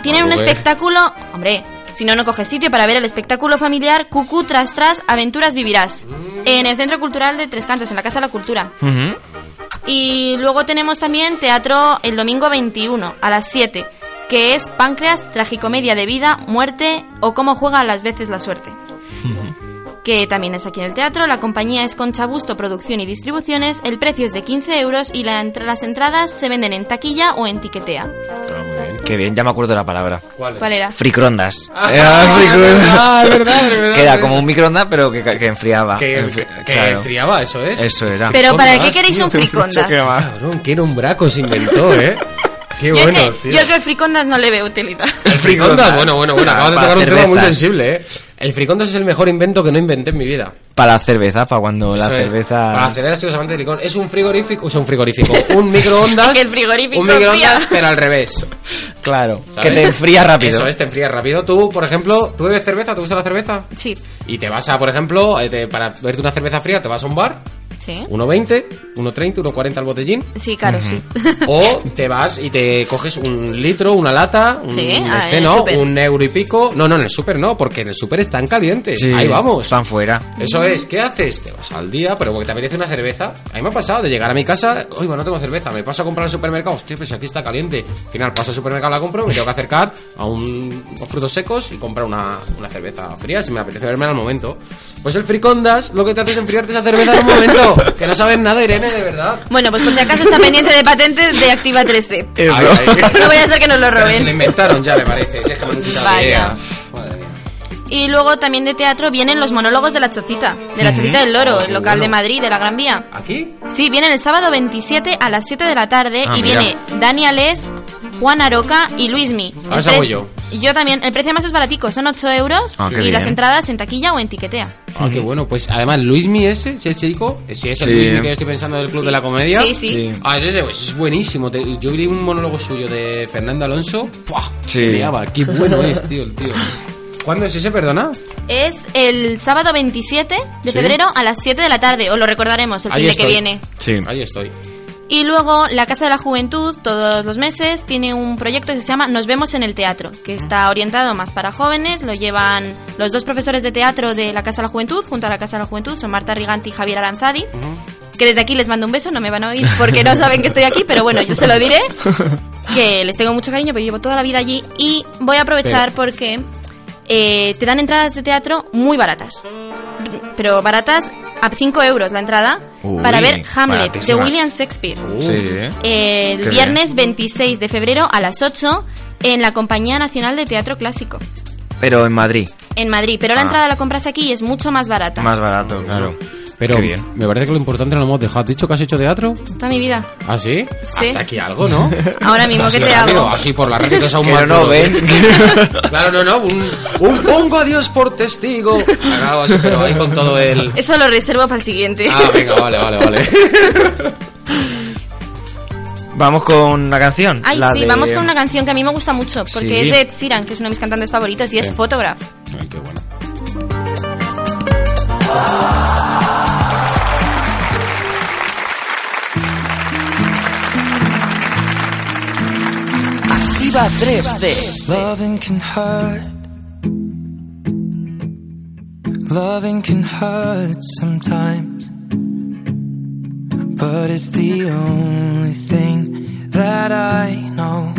tienen un espectáculo... Hombre, si no, no coge sitio para ver el espectáculo familiar Cucú tras tras Aventuras Vivirás. En el Centro Cultural de Tres Cantos, en la Casa de la Cultura. Y luego tenemos también teatro el domingo 21 a las 7, que es Páncreas, Tragicomedia de Vida, Muerte o Cómo juega a las veces la suerte. Que también es aquí en el teatro. La compañía es Concha Busto Producción y Distribuciones. El precio es de 15 euros y la entra- las entradas se venden en taquilla o en tiquetea. Qué bien, ya me acuerdo de la palabra. ¿Cuál, ¿Cuál era? Fricrondas. Ah, Era fricrondas. ah, es verdad, es verdad, Que era como un microondas, pero que, que enfriaba. Que, Enfri- que claro. enfriaba, eso es. Eso era. Pero ¿para qué queréis un fricondas? Cabrón, qué nombraco se inventó, ¿eh? Qué yo, bueno, es que, tío. yo es que el fricondas no le veo utilidad. El fricondas, bueno, bueno, bueno, acabas de tocar un tema muy sensible, ¿eh? El fricondas es el mejor invento que no inventé en mi vida. Para la cerveza, para cuando la Eso es. cerveza... Para tíos, amantes de licor. Es un frigorífico, o sea, un frigorífico. Un microondas. Que el frigorífico Un microondas, pero al revés. Claro, ¿sabes? que te enfría rápido. Eso es, te enfría rápido. Tú, por ejemplo, ¿tú bebes cerveza? ¿Te gusta la cerveza? Sí. Y te vas a, por ejemplo, eh, te- para verte una cerveza fría, te vas a un bar, Sí. 1.20, 1.30, 1.40 al botellín. Sí, claro, sí. O te vas y te coges un litro, una lata, un, Sí, ah, este el no, un euro y pico. No, no, en el súper no, porque en el súper están calientes. Sí, Ahí vamos. Están fuera. Eso es, ¿qué haces? Te vas al día, pero porque te apetece una cerveza. A mí me ha pasado de llegar a mi casa, oiga, no tengo cerveza, me paso a comprar al supermercado, hostia, pues aquí está caliente. Al final paso al supermercado, la compro, me tengo que acercar a un a frutos secos y comprar una, una cerveza fría si me apetece verme al momento. Pues el fricondas lo que te hace es enfriarte esa cerveza en un momento, que no sabes nada, Irene, de verdad. Bueno, pues por si acaso está pendiente de patentes de Activa 3D. Eso. Ay, ay. No vaya a ser que nos lo Pero se lo roben. inventaron ya, me parece. Si es que me han idea. Y luego también de teatro vienen los monólogos de la Chocita, de la. Chocita del Loro, Oh, el local de. Madrid, de la Gran Vía. ¿Aquí? Sí, vienen el sábado 27 a las 7 de la tarde Ah, y mira. viene Dani Alés, Juan Aroca y Luismi. A El esa pre- voy yo. Yo también. El precio más es baratico, son 8 euros Ah, y bien. las entradas en taquilla o en tiquetea. Ah, qué bueno. Pues además, Luismi ese, ese chico, si es el Sí. Luismi que yo estoy pensando del Club de la Comedia. Sí, sí. Ah, ese, ese es buenísimo. Te- Yo vi un monólogo suyo de Fernando Alonso. Liaba. Qué bueno es, tío, el tío. ¿Cuándo es ese, perdona? Es el sábado 27 de Sí. febrero a las 7 de la tarde. Os lo recordaremos el Ahí fin de que viene. Sí. Ahí estoy. Y luego la Casa de la Juventud, todos los meses, tiene un proyecto que se llama Nos vemos en el teatro, que está orientado más para jóvenes. Lo llevan los dos profesores de teatro de la Casa de la Juventud, junto a la Casa de la Juventud, son Marta Riganti y Javier Aranzadi. Que desde aquí les mando un beso, no me van a oír porque no saben que estoy aquí, pero bueno, yo se lo diré. Que les tengo mucho cariño, porque llevo toda la vida allí. Y voy a aprovechar porque eh, te dan entradas de teatro muy baratas. Pero baratas a 5 euros la entrada Uy, para ver Hamlet de. William Shakespeare. Sí. El Qué viernes 26 de febrero a las 8 en la Compañía Nacional de Teatro Clásico, Pero en Madrid. en Madrid. Pero la Ah. entrada la compras aquí y es mucho más barata. Más barato, claro. Pero Qué bien. me parece que lo importante no lo hemos dejado. ¿Has dicho que has hecho teatro? Toda mi vida. ¿Ah, sí? Sí. Hasta aquí algo, ¿no? Ahora mismo, Así ¿qué te rápido, hago? Así por la radio te aún más no ven. tío. Claro, no, no. Un, un pongo a Dios por testigo. Claro, así, pero ahí con todo el... Eso lo reservo para el siguiente. Ah, venga, vale, vale, vale. Vamos con una canción. Ay, la sí, de- vamos con una canción que a mí me gusta mucho, porque Sí. es de Ed Sheeran, que es uno de mis cantantes favoritos, y es. Photograph. Ay, qué bueno. Activa 3D. Loving can hurt. Loving can hurt sometimes. But it's the only thing that I know.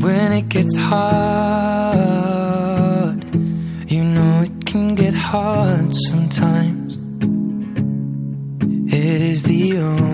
When it gets hard, you know it can get hard sometimes. It is the only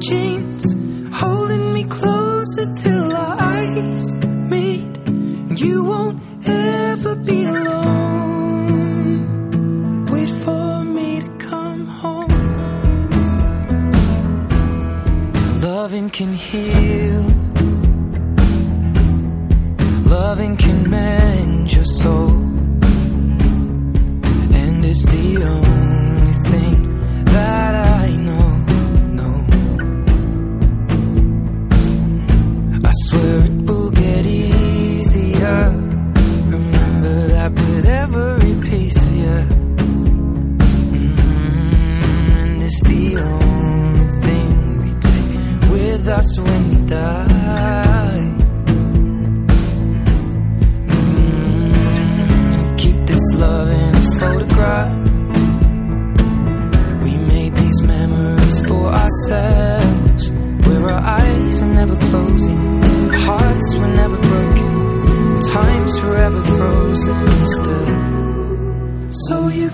jeans, holding me closer till our eyes meet. You won't ever be alone. Wait for me to come home. Loving can heal. Loving can mend your soul.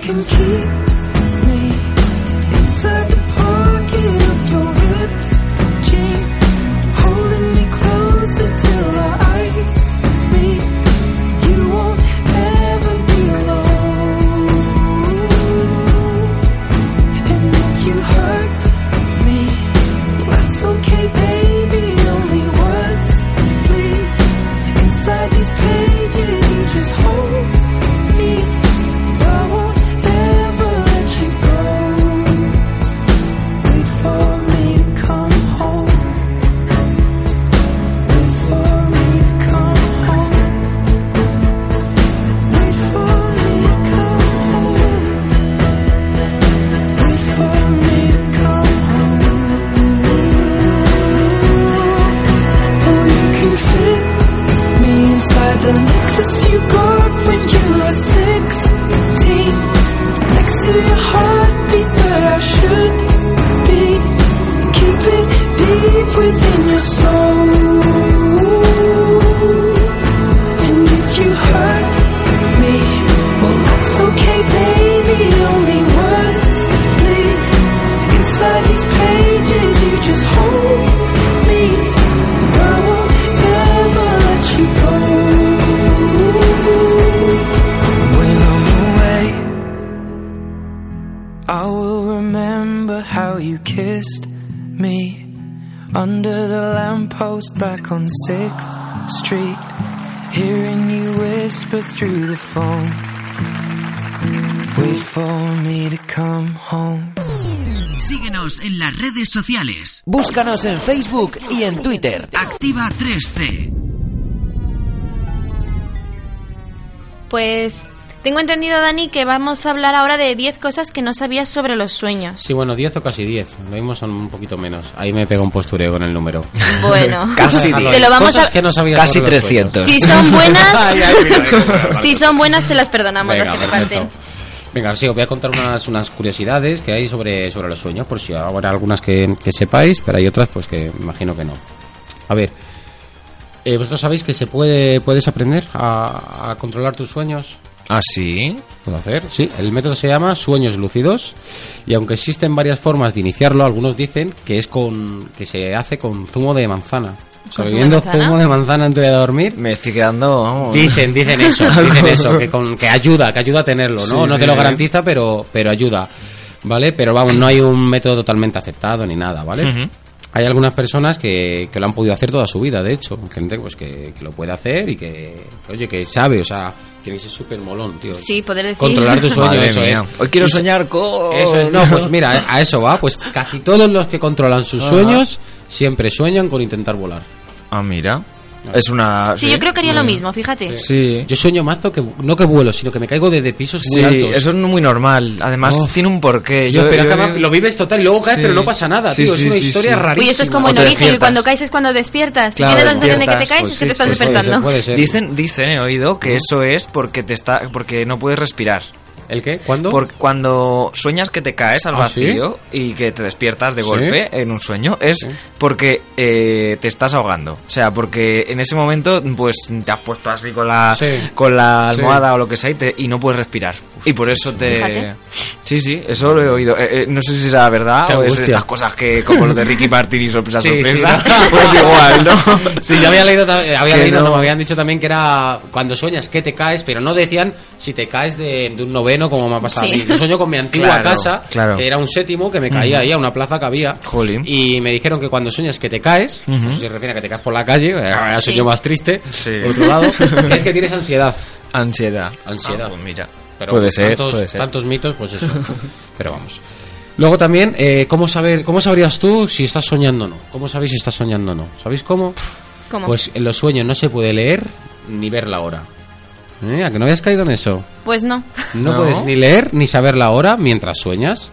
Can keep sociales. Búscanos en Facebook y en Twitter. Activa 3C. Pues tengo entendido, Dani, que vamos a hablar ahora de 10 cosas que no sabías sobre los sueños. Sí, bueno, 10 o casi 10. Lo mismo son un poquito menos. Ahí me pega un postureo con el número. Bueno, Casi te lo vamos Cosas a- que no sabías Casi sobre los 300. sueños. Si son buenas, si son buenas te las perdonamos, Venga, las que te perfecto. falten. Venga, sí, os voy a contar unas, unas curiosidades que hay sobre, sobre los sueños, por si habrá algunas que, que sepáis, pero hay otras pues que imagino que no. A ver, eh, ¿vosotros sabéis que se puede puedes aprender a, a controlar tus sueños? ¿Ah, sí? Puedo hacer, sí. El método se llama sueños lúcidos y aunque existen varias formas de iniciarlo, algunos dicen que es con que se hace con zumo de manzana. O sea, ¿Con zumo de manzana? zumo de manzana antes de dormir. Me estoy quedando. vamos. Dicen, dicen eso, dicen eso, que, con, que ayuda, que ayuda a tenerlo, ¿no? Sí, no sí. te lo garantiza, pero, pero ayuda, ¿vale? Pero vamos, no hay un método totalmente aceptado ni nada, ¿vale? Ujú. Hay algunas personas que, que lo han podido hacer toda su vida, de hecho, gente pues que, que lo puede hacer y que, oye, que sabe, o sea, tiene que ser súper molón, tío. Sí, poder decir. Controlar tu sueño, Madre eso mía. es. Hoy quiero Y soñar con. Eso es, no, pues mira, a eso va, pues casi todos los que controlan sus Ajá. sueños siempre sueñan con intentar volar. Ah, mira. Es una. Sí, yo creo que haría lo mismo, fíjate. Sí. Yo sueño mazo que no que vuelo, sino que me caigo desde pisos muy Sí, altos. eso es muy normal. Además, Oh. tiene un porqué. Yo, pero yo- acaba- lo vives total y luego caes, Sí. pero no pasa nada, Sí, tío. sí, es una sí, historia sí. rarísima. Uy, esto es como en origen, que cuando caes es cuando despiertas. Claro, si tienes la sensación de que te caes, es que te estás sí, sí, despertando. puede ser. Dicen, dicen, he oído que eso es porque te está, porque no puedes respirar. ¿El qué? ¿Cuándo? Porque cuando sueñas que te caes al ¿Ah, sí? vacío y que te despiertas de ¿Sí? golpe en un sueño, es porque eh, te estás ahogando. O sea, porque en ese momento pues te has puesto así con la, Sí. con la Sí. almohada o lo que sea y, te- y no puedes respirar. y por eso te... Fíjate. Sí, sí, eso lo he oído. Eh, eh, no sé si será verdad Qué o es angustia. estas cosas que como lo de Ricky Martin y sorpresa, Sí, sorpresa. sí. Pues igual, ¿no? Sí, yo había leído, había leído, no. no, me habían dicho también que era cuando sueñas que te caes, pero no decían si te caes de, de un noveno como me ha pasado Sí. a mí. Yo sueño con mi antigua Claro, casa, claro. que era un séptimo que me caía Ujú. ahí a una plaza que había. Jolín. Y me dijeron que cuando sueñas que te caes, Ujú. no sé si se refiere a que te caes por la calle, ahora Sí. sueño más triste, Sí. por otro lado, que es que tienes ansiedad. Ansiedad. Ansiedad. Ah, pues mira. Pero puede ser, tantos, puede ser. tantos mitos, pues eso. Pero vamos. Luego también, eh, ¿cómo, saber, ¿cómo sabrías tú si estás soñando o no? ¿Cómo sabéis si estás soñando o no? ¿Sabéis cómo? ¿Cómo? Pues en los sueños no se puede leer ni ver la hora. ¿Eh? ¿A que no habías caído en eso? Pues no. No, No. puedes ni leer ni saber la hora mientras sueñas.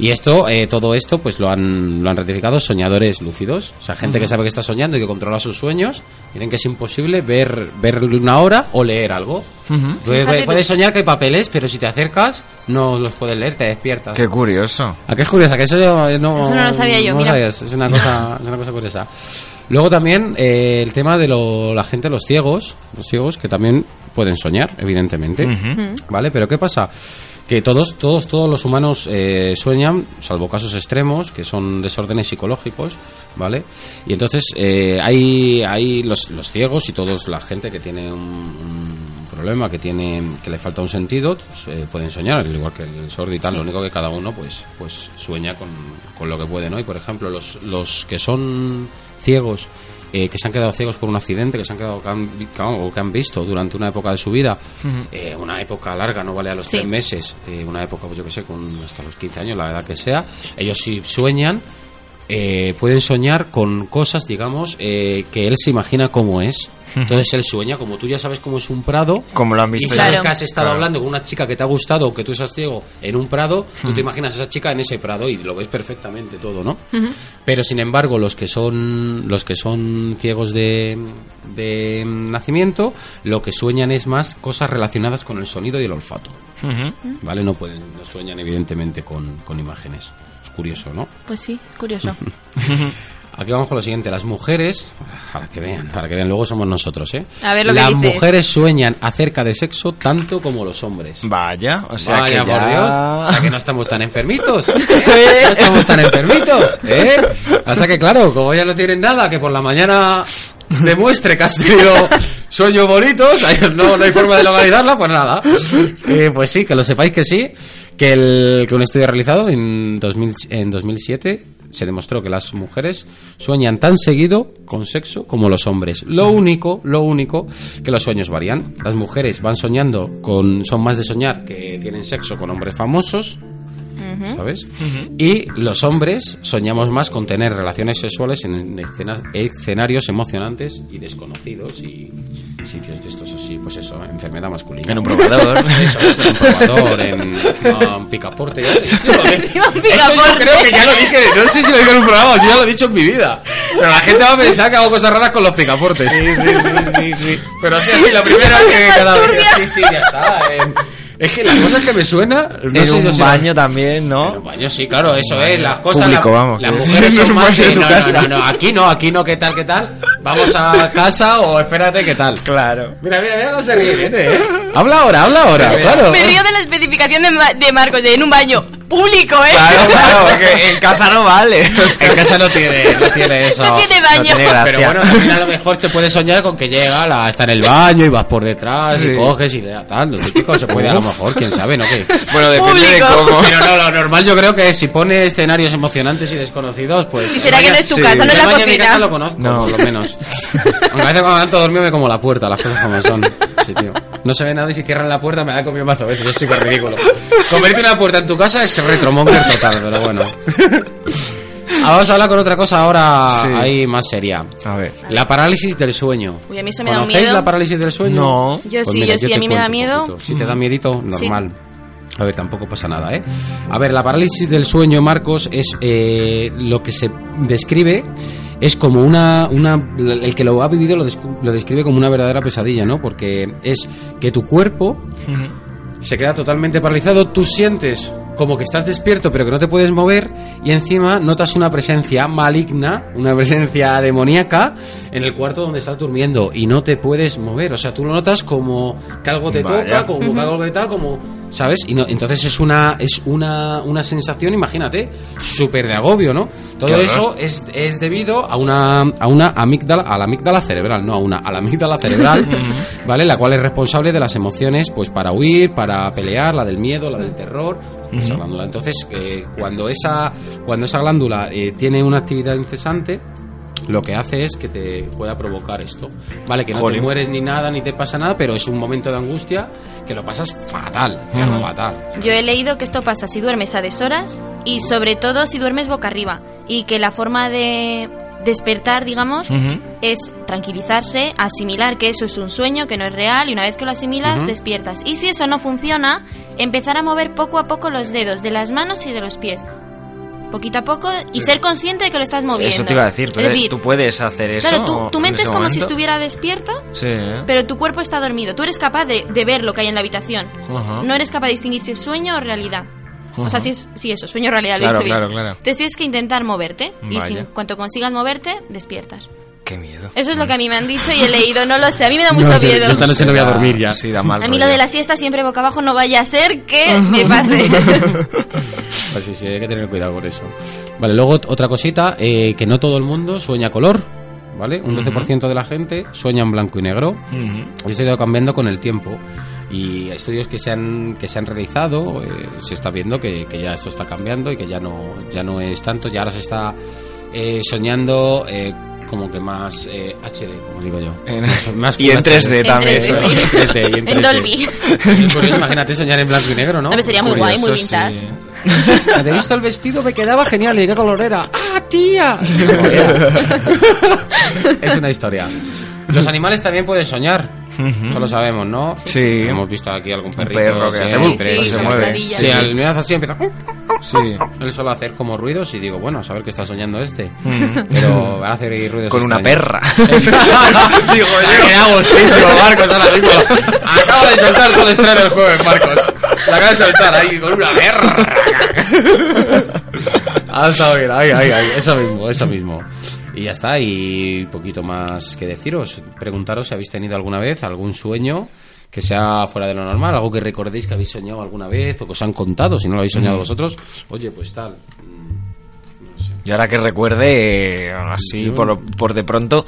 Y esto, eh, todo esto, pues lo han, lo han ratificado soñadores lúcidos. O sea, gente que Ujú. sabe que está soñando y que controla sus sueños. Dicen que es imposible ver, ver una hora o leer algo. Ujú. Puedes, Fíjate tú. puedes soñar que hay papeles, pero si te acercas, no los puedes leer, te despiertas. Qué curioso. ¿A qué es curiosa? Que eso yo eh, no, Eso no lo sabía yo, no lo mira. sabías. Es una cosa, es una cosa curiosa. Luego también eh, el tema de lo- la gente, los ciegos, los ciegos que también pueden soñar, evidentemente. ¿vale? Pero ¿qué pasa? Que todos, todos, todos los humanos eh, sueñan, salvo casos extremos, que son desórdenes psicológicos, ¿vale? Y entonces eh, hay, hay los, los ciegos y todos la gente que tiene un, un problema, que tiene, que le falta un sentido, pues, eh, pueden soñar, al igual que el sordo y tal. Lo único que cada uno, pues, pues sueña con, con lo que puede, ¿no? Y por ejemplo, los, los que son ciegos eh, que se han quedado ciegos por un accidente, que se han quedado que han, que han visto durante una época de su vida, eh, una época larga, no vale a los Sí. tres meses, eh, una época, pues yo que sé, con hasta los 15 años, la edad que sea, ellos sí sueñan, eh, pueden soñar con cosas, digamos, eh, que él se imagina cómo es. Entonces él sueña, como tú ya sabes cómo es un prado, Como lo han y sabes que has estado Claro. hablando con una chica que te ha gustado o que tú seas ciego en un prado, tú te imaginas a esa chica en ese prado y lo ves perfectamente todo, ¿no? Pero sin embargo, los que son los que son ciegos de, de nacimiento, lo que sueñan es más cosas relacionadas con el sonido y el olfato. ¿Vale? No pueden, no sueñan evidentemente con, con imágenes. Es curioso, ¿no? Pues sí, curioso. Aquí vamos con lo siguiente, las mujeres, para que vean, para que vean, luego somos nosotros, ¿eh? A ver lo que Las dices. mujeres sueñan acerca de sexo tanto como los hombres. Vaya, o sea Vaya, que por ya- Dios. O sea que no estamos tan enfermitos. ¿eh? No estamos tan enfermitos, ¿eh? O sea que claro, como ya no tienen nada, que por la mañana demuestre que has tenido sueños bonitos, no, no hay forma de localizarla, pues nada. Eh, pues sí, que lo sepáis que sí, que, el, que un estudio realizado en, 2000, en 2007 se demostró que las mujeres sueñan tan seguido con sexo como los hombres. Lo único, lo único, que los sueños varían. Las mujeres van soñando con, son más de soñar que tienen sexo con hombres famosos, ¿sabes? Y los hombres soñamos más con tener relaciones sexuales en escenas- escenarios emocionantes y desconocidos y sitios de estos así, pues eso, enfermedad masculina. En un probador. Eso, es, en un probador, en un picaporte. ya. Esto yo creo que ya lo dije, no sé si lo dije en un programa o si ya lo he dicho en mi vida. Pero la gente va a pensar que hago cosas raras con los picaportes. Sí, sí, sí, sí, sí. Pero sí, así, la primera que cada vez. Sí, sí, ya está. eh. Es que las cosas que me suena. No en sé un baño también, ¿no? En un baño, sí, claro, eso es. Las cosas. público, la- vamos, Las mujeres son más. no, casa. no, no, no, aquí no, aquí no, ¿qué tal, qué tal? Vamos a casa o espérate, ¿qué tal? Claro. Mira, mira, mira cómo se ríe, viene, ¿eh? Habla ahora, habla ahora, Sí, claro. Me río de la especificación de, Ma- de Marcos, de en un baño público, ¿eh? Claro, claro, porque en casa no vale. En casa no tiene, no tiene eso. No tiene baño. tiene gracia. Pero bueno, también a lo mejor te puedes soñar con que llega, la, está en el baño y vas por detrás Sí. y coges y le da tal. Lo típico se puede a lo mejor, quién sabe, ¿no? Que- Bueno, depende de Público. cómo. Pero no, lo normal yo creo que si pone escenarios emocionantes y desconocidos, pues... Y será que no es tu Sí. casa, no es la de mi cocina. casa lo conozco, No. por lo menos. Aunque a veces cuando tanto dormido me como la puerta, las cosas como son. Sí, tío. No se ve nada y si cierran la puerta me da comido mazo veces, es súper ridículo. Convertir una puerta en tu casa es retromonger total, pero bueno. Ah, Vamos a hablar con otra cosa ahora Sí. ahí más seria. A ver. La parálisis del sueño. Uy, a mí eso me da un ¿Conocéis miedo. la parálisis del sueño? No. Yo Pues sí, mira, yo sí, a mí me da miedo. Si te da miedito, normal. A ver, tampoco pasa nada, ¿eh? A ver, la parálisis del sueño, Marcos, es eh, lo que se describe es como una, una el que lo ha vivido lo, lo describe como una verdadera pesadilla, ¿no? Porque es que tu cuerpo se queda totalmente paralizado, tú sientes como que estás despierto pero que no te puedes mover y encima notas una presencia maligna, una presencia demoníaca en el cuarto donde estás durmiendo y no te puedes mover, o sea, tú lo notas como que algo te Vaya. toca, como que algo que tal, como, ¿sabes? Y no, entonces es una es una, una sensación, imagínate, súper de agobio, ¿no? Todo eso es, es debido a una a una amígdala, a la amígdala cerebral, no a una, a la amígdala cerebral, ¿vale? La cual es responsable de las emociones, pues para huir, para pelear, la del miedo, la del terror, esa glándula. Entonces, eh, cuando esa cuando esa glándula eh, tiene una actividad incesante, lo que hace es que te pueda provocar esto. Vale, que no te mueres ni nada, ni te pasa nada, pero es un momento de angustia que lo pasas fatal, fatal. Yo he leído que esto pasa si duermes a deshoras y sobre todo si duermes boca arriba y que la forma de despertar, digamos, es tranquilizarse, asimilar que eso es un sueño, que no es real y una vez que lo asimilas despiertas. Y si eso no funciona, empezar a mover poco a poco los dedos de las manos y de los pies. poquito a poco y ser consciente de que lo estás moviendo. Eso te iba a decir, tú, decir, tú puedes hacer eso. claro, tu, tu en mente es como si estuviera despierta, Sí. ¿eh? pero tu cuerpo está dormido. Tú eres capaz de, de ver lo que hay en la habitación. No eres capaz de distinguir si es sueño o realidad. O sea, es si eso, sueño realidad, lo he Claro, dicho bien. claro, claro. Entonces tienes que intentar moverte y si, Vaya. en cuanto consigas moverte, despiertas. Qué miedo. Eso es lo que a mí me han dicho y he leído, no lo sé, a mí me da mucho miedo. yo esta noche no voy a dormir ya. Sí, da mal A mí lo de la siesta siempre boca abajo no vaya a ser que me pase. Pues sí, sí, hay que tener cuidado con eso. Vale, luego ot- otra cosita, eh, que no todo el mundo sueña color, ¿vale? Un 12% de la gente sueña en blanco y negro. Y esto ha ido cambiando con el tiempo. Y estudios que se han, que se han realizado, eh, se está viendo que, que ya esto está cambiando y que ya no, ya no es tanto, ya ahora se está eh, soñando eh, como que más eh, HD, como digo yo. En- Más- más y en Full 3D HD. también. En 3D, en 3D, y en En 3D. Dolby. Sí, pues imagínate soñar en blanco y negro, ¿no? A ver, sería muy guay, muy vintage. Te he visto el vestido, me quedaba genial. ¿Y qué color era? ¡Ah, tía! es una historia. Los animales también pueden soñar. Eso lo sabemos, ¿no? Sí. Hemos visto aquí algún perrito. perro que hace siempre, Sí, sí, se mueve. Sí, Sí. al mío hace así empieza. Sí. Él suele hacer como ruidos y digo, bueno, a saber qué está soñando este. Mm. Pero van a hacer ruidos Con una extraños. perra. Digo yo. Me da gustísimo, Marcos, ahora mismo. Acabo de soltar todo el estreno del jueves, Marcos. La acabo de soltar ahí con una perra. Ha estado bien, ahí, ahí, ahí. Eso mismo, eso mismo. Y ya está, y poquito más que deciros. Preguntaros si habéis tenido alguna vez algún sueño que sea fuera de lo normal, algo que recordéis que habéis soñado alguna vez o que os han contado, si no lo habéis soñado Mm. vosotros. Oye, pues tal. Y ahora que recuerde, eh, así por de pronto,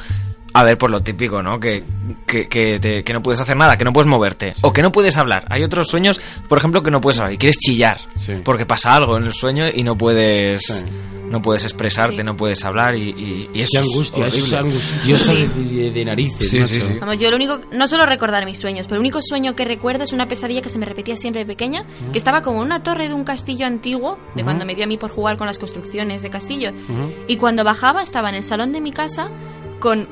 a ver, por lo típico, ¿no? Que, que, que, te- que no puedes hacer nada, que no puedes moverte, o que no puedes hablar. Hay otros sueños, por ejemplo, que no puedes hablar y quieres chillar, porque pasa algo en el sueño y no puedes, no puedes expresarte, Sí. no puedes hablar y, y, y eso Qué angustia, es eso es horrible. angustioso de, de- de narices. Sí, sí, macho. sí. Vamos, yo lo único, no suelo recordar mis sueños, pero el único sueño que recuerdo es una pesadilla que se me repetía siempre de pequeña, que estaba como en una torre de un castillo antiguo, de cuando me dio a mí por jugar con las construcciones de castillo. Y cuando bajaba estaba en el salón de mi casa con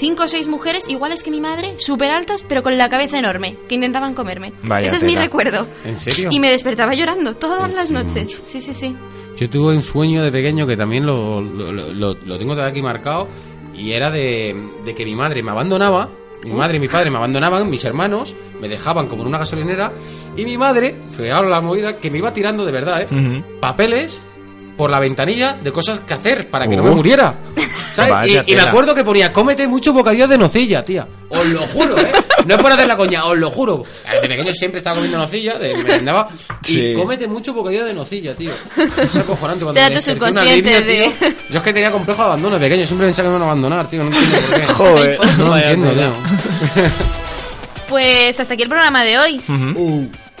cinco o seis mujeres iguales que mi madre, súper altas, pero con la cabeza enorme, que intentaban comerme. Vaya Ese es mi recuerdo. ¿En serio? Y me despertaba llorando todas las noches. Sí, sí, sí. Yo tuve un sueño de pequeño que también lo, lo, lo- lo- lo tengo todavía aquí marcado y era de, de que mi madre me abandonaba, mi madre y mi padre me abandonaban, mis hermanos me dejaban como en una gasolinera y mi madre, fue ahora la movida, que me iba tirando de verdad, ¿eh? Papeles por la ventanilla de cosas que hacer para que no me muriera. ¿Sabes? Y, y me acuerdo que ponía, cómete mucho bocadillo de nocilla, tía. Os lo juro, ¿eh? No es por hacer la coña, os lo juro. De pequeño siempre estaba comiendo nocilla, de, me merendaba. Y Sí. cómete mucho bocadillo de nocilla, tío. Es acojonante cuando Será me tu desperté una subconsciente línea, de- tío. Yo es que tenía complejo de abandono de pequeño, siempre pensaba que me iban a abandonar, tío. No entiendo por qué. Joder, no lo entiendo, tío. Pues hasta aquí el programa de hoy.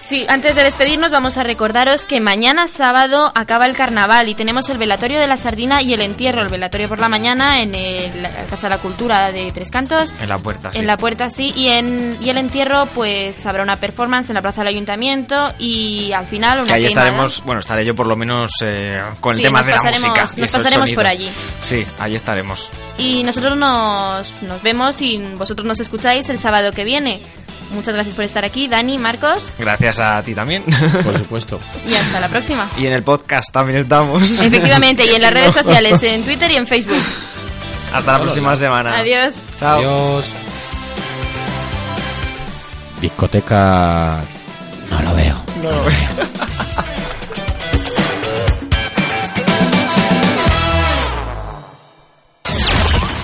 Sí, antes de despedirnos vamos a recordaros que mañana sábado acaba el carnaval y tenemos el velatorio de la sardina y el entierro, el velatorio por la mañana en el- la Casa de la Cultura de Tres Cantos. En la puerta, sí. En la puerta sí, y en y el entierro pues habrá una performance en la plaza del ayuntamiento y al final una Que ahí queimada. estaremos, bueno, estaré yo por lo menos eh, con el tema de la música. nos eso, pasaremos por allí. Sí, ahí estaremos. Y nosotros nos, nos vemos y vosotros nos escucháis el sábado que viene. Muchas gracias por estar aquí, Dani, Marcos, Gracias a ti también. Por supuesto. y hasta la próxima. Y en el podcast también estamos. Efectivamente, y en las redes sociales, en Twitter y en Facebook. Hasta la próxima semana. Adiós. Chao. Adiós. Discoteca. No lo veo. No lo veo.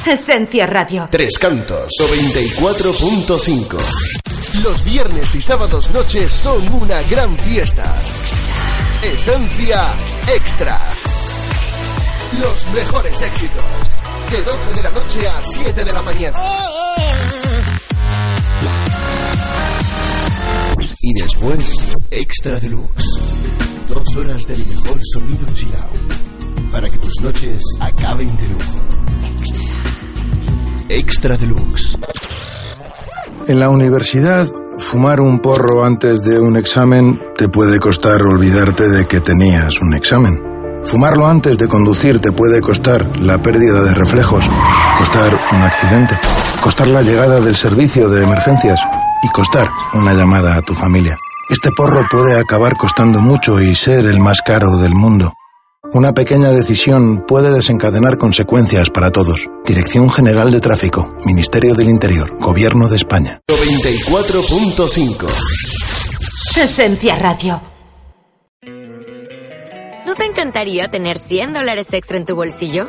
Esencia Radio. Tres Cantos 94.5. Los viernes y sábados noches son una gran fiesta. Esencia Extra. Los mejores éxitos. De 12 de la noche a 7 de la mañana. Y después, Extra Deluxe. Dos horas del mejor sonido chill out. Para que tus noches acaben de lujo. Extra Deluxe. En la universidad, fumar un porro antes de un examen te puede costar olvidarte de que tenías un examen. Fumarlo antes de conducir te puede costar la pérdida de reflejos, costar un accidente, costar la llegada del servicio de emergencias y costar una llamada a tu familia. Este porro puede acabar costando mucho y ser el más caro del mundo. Una pequeña decisión puede desencadenar consecuencias para todos. Dirección General de Tráfico, Ministerio del Interior, Gobierno de España. 94.5 Esencia Radio. ¿No te encantaría tener 100 dólares extra en tu bolsillo?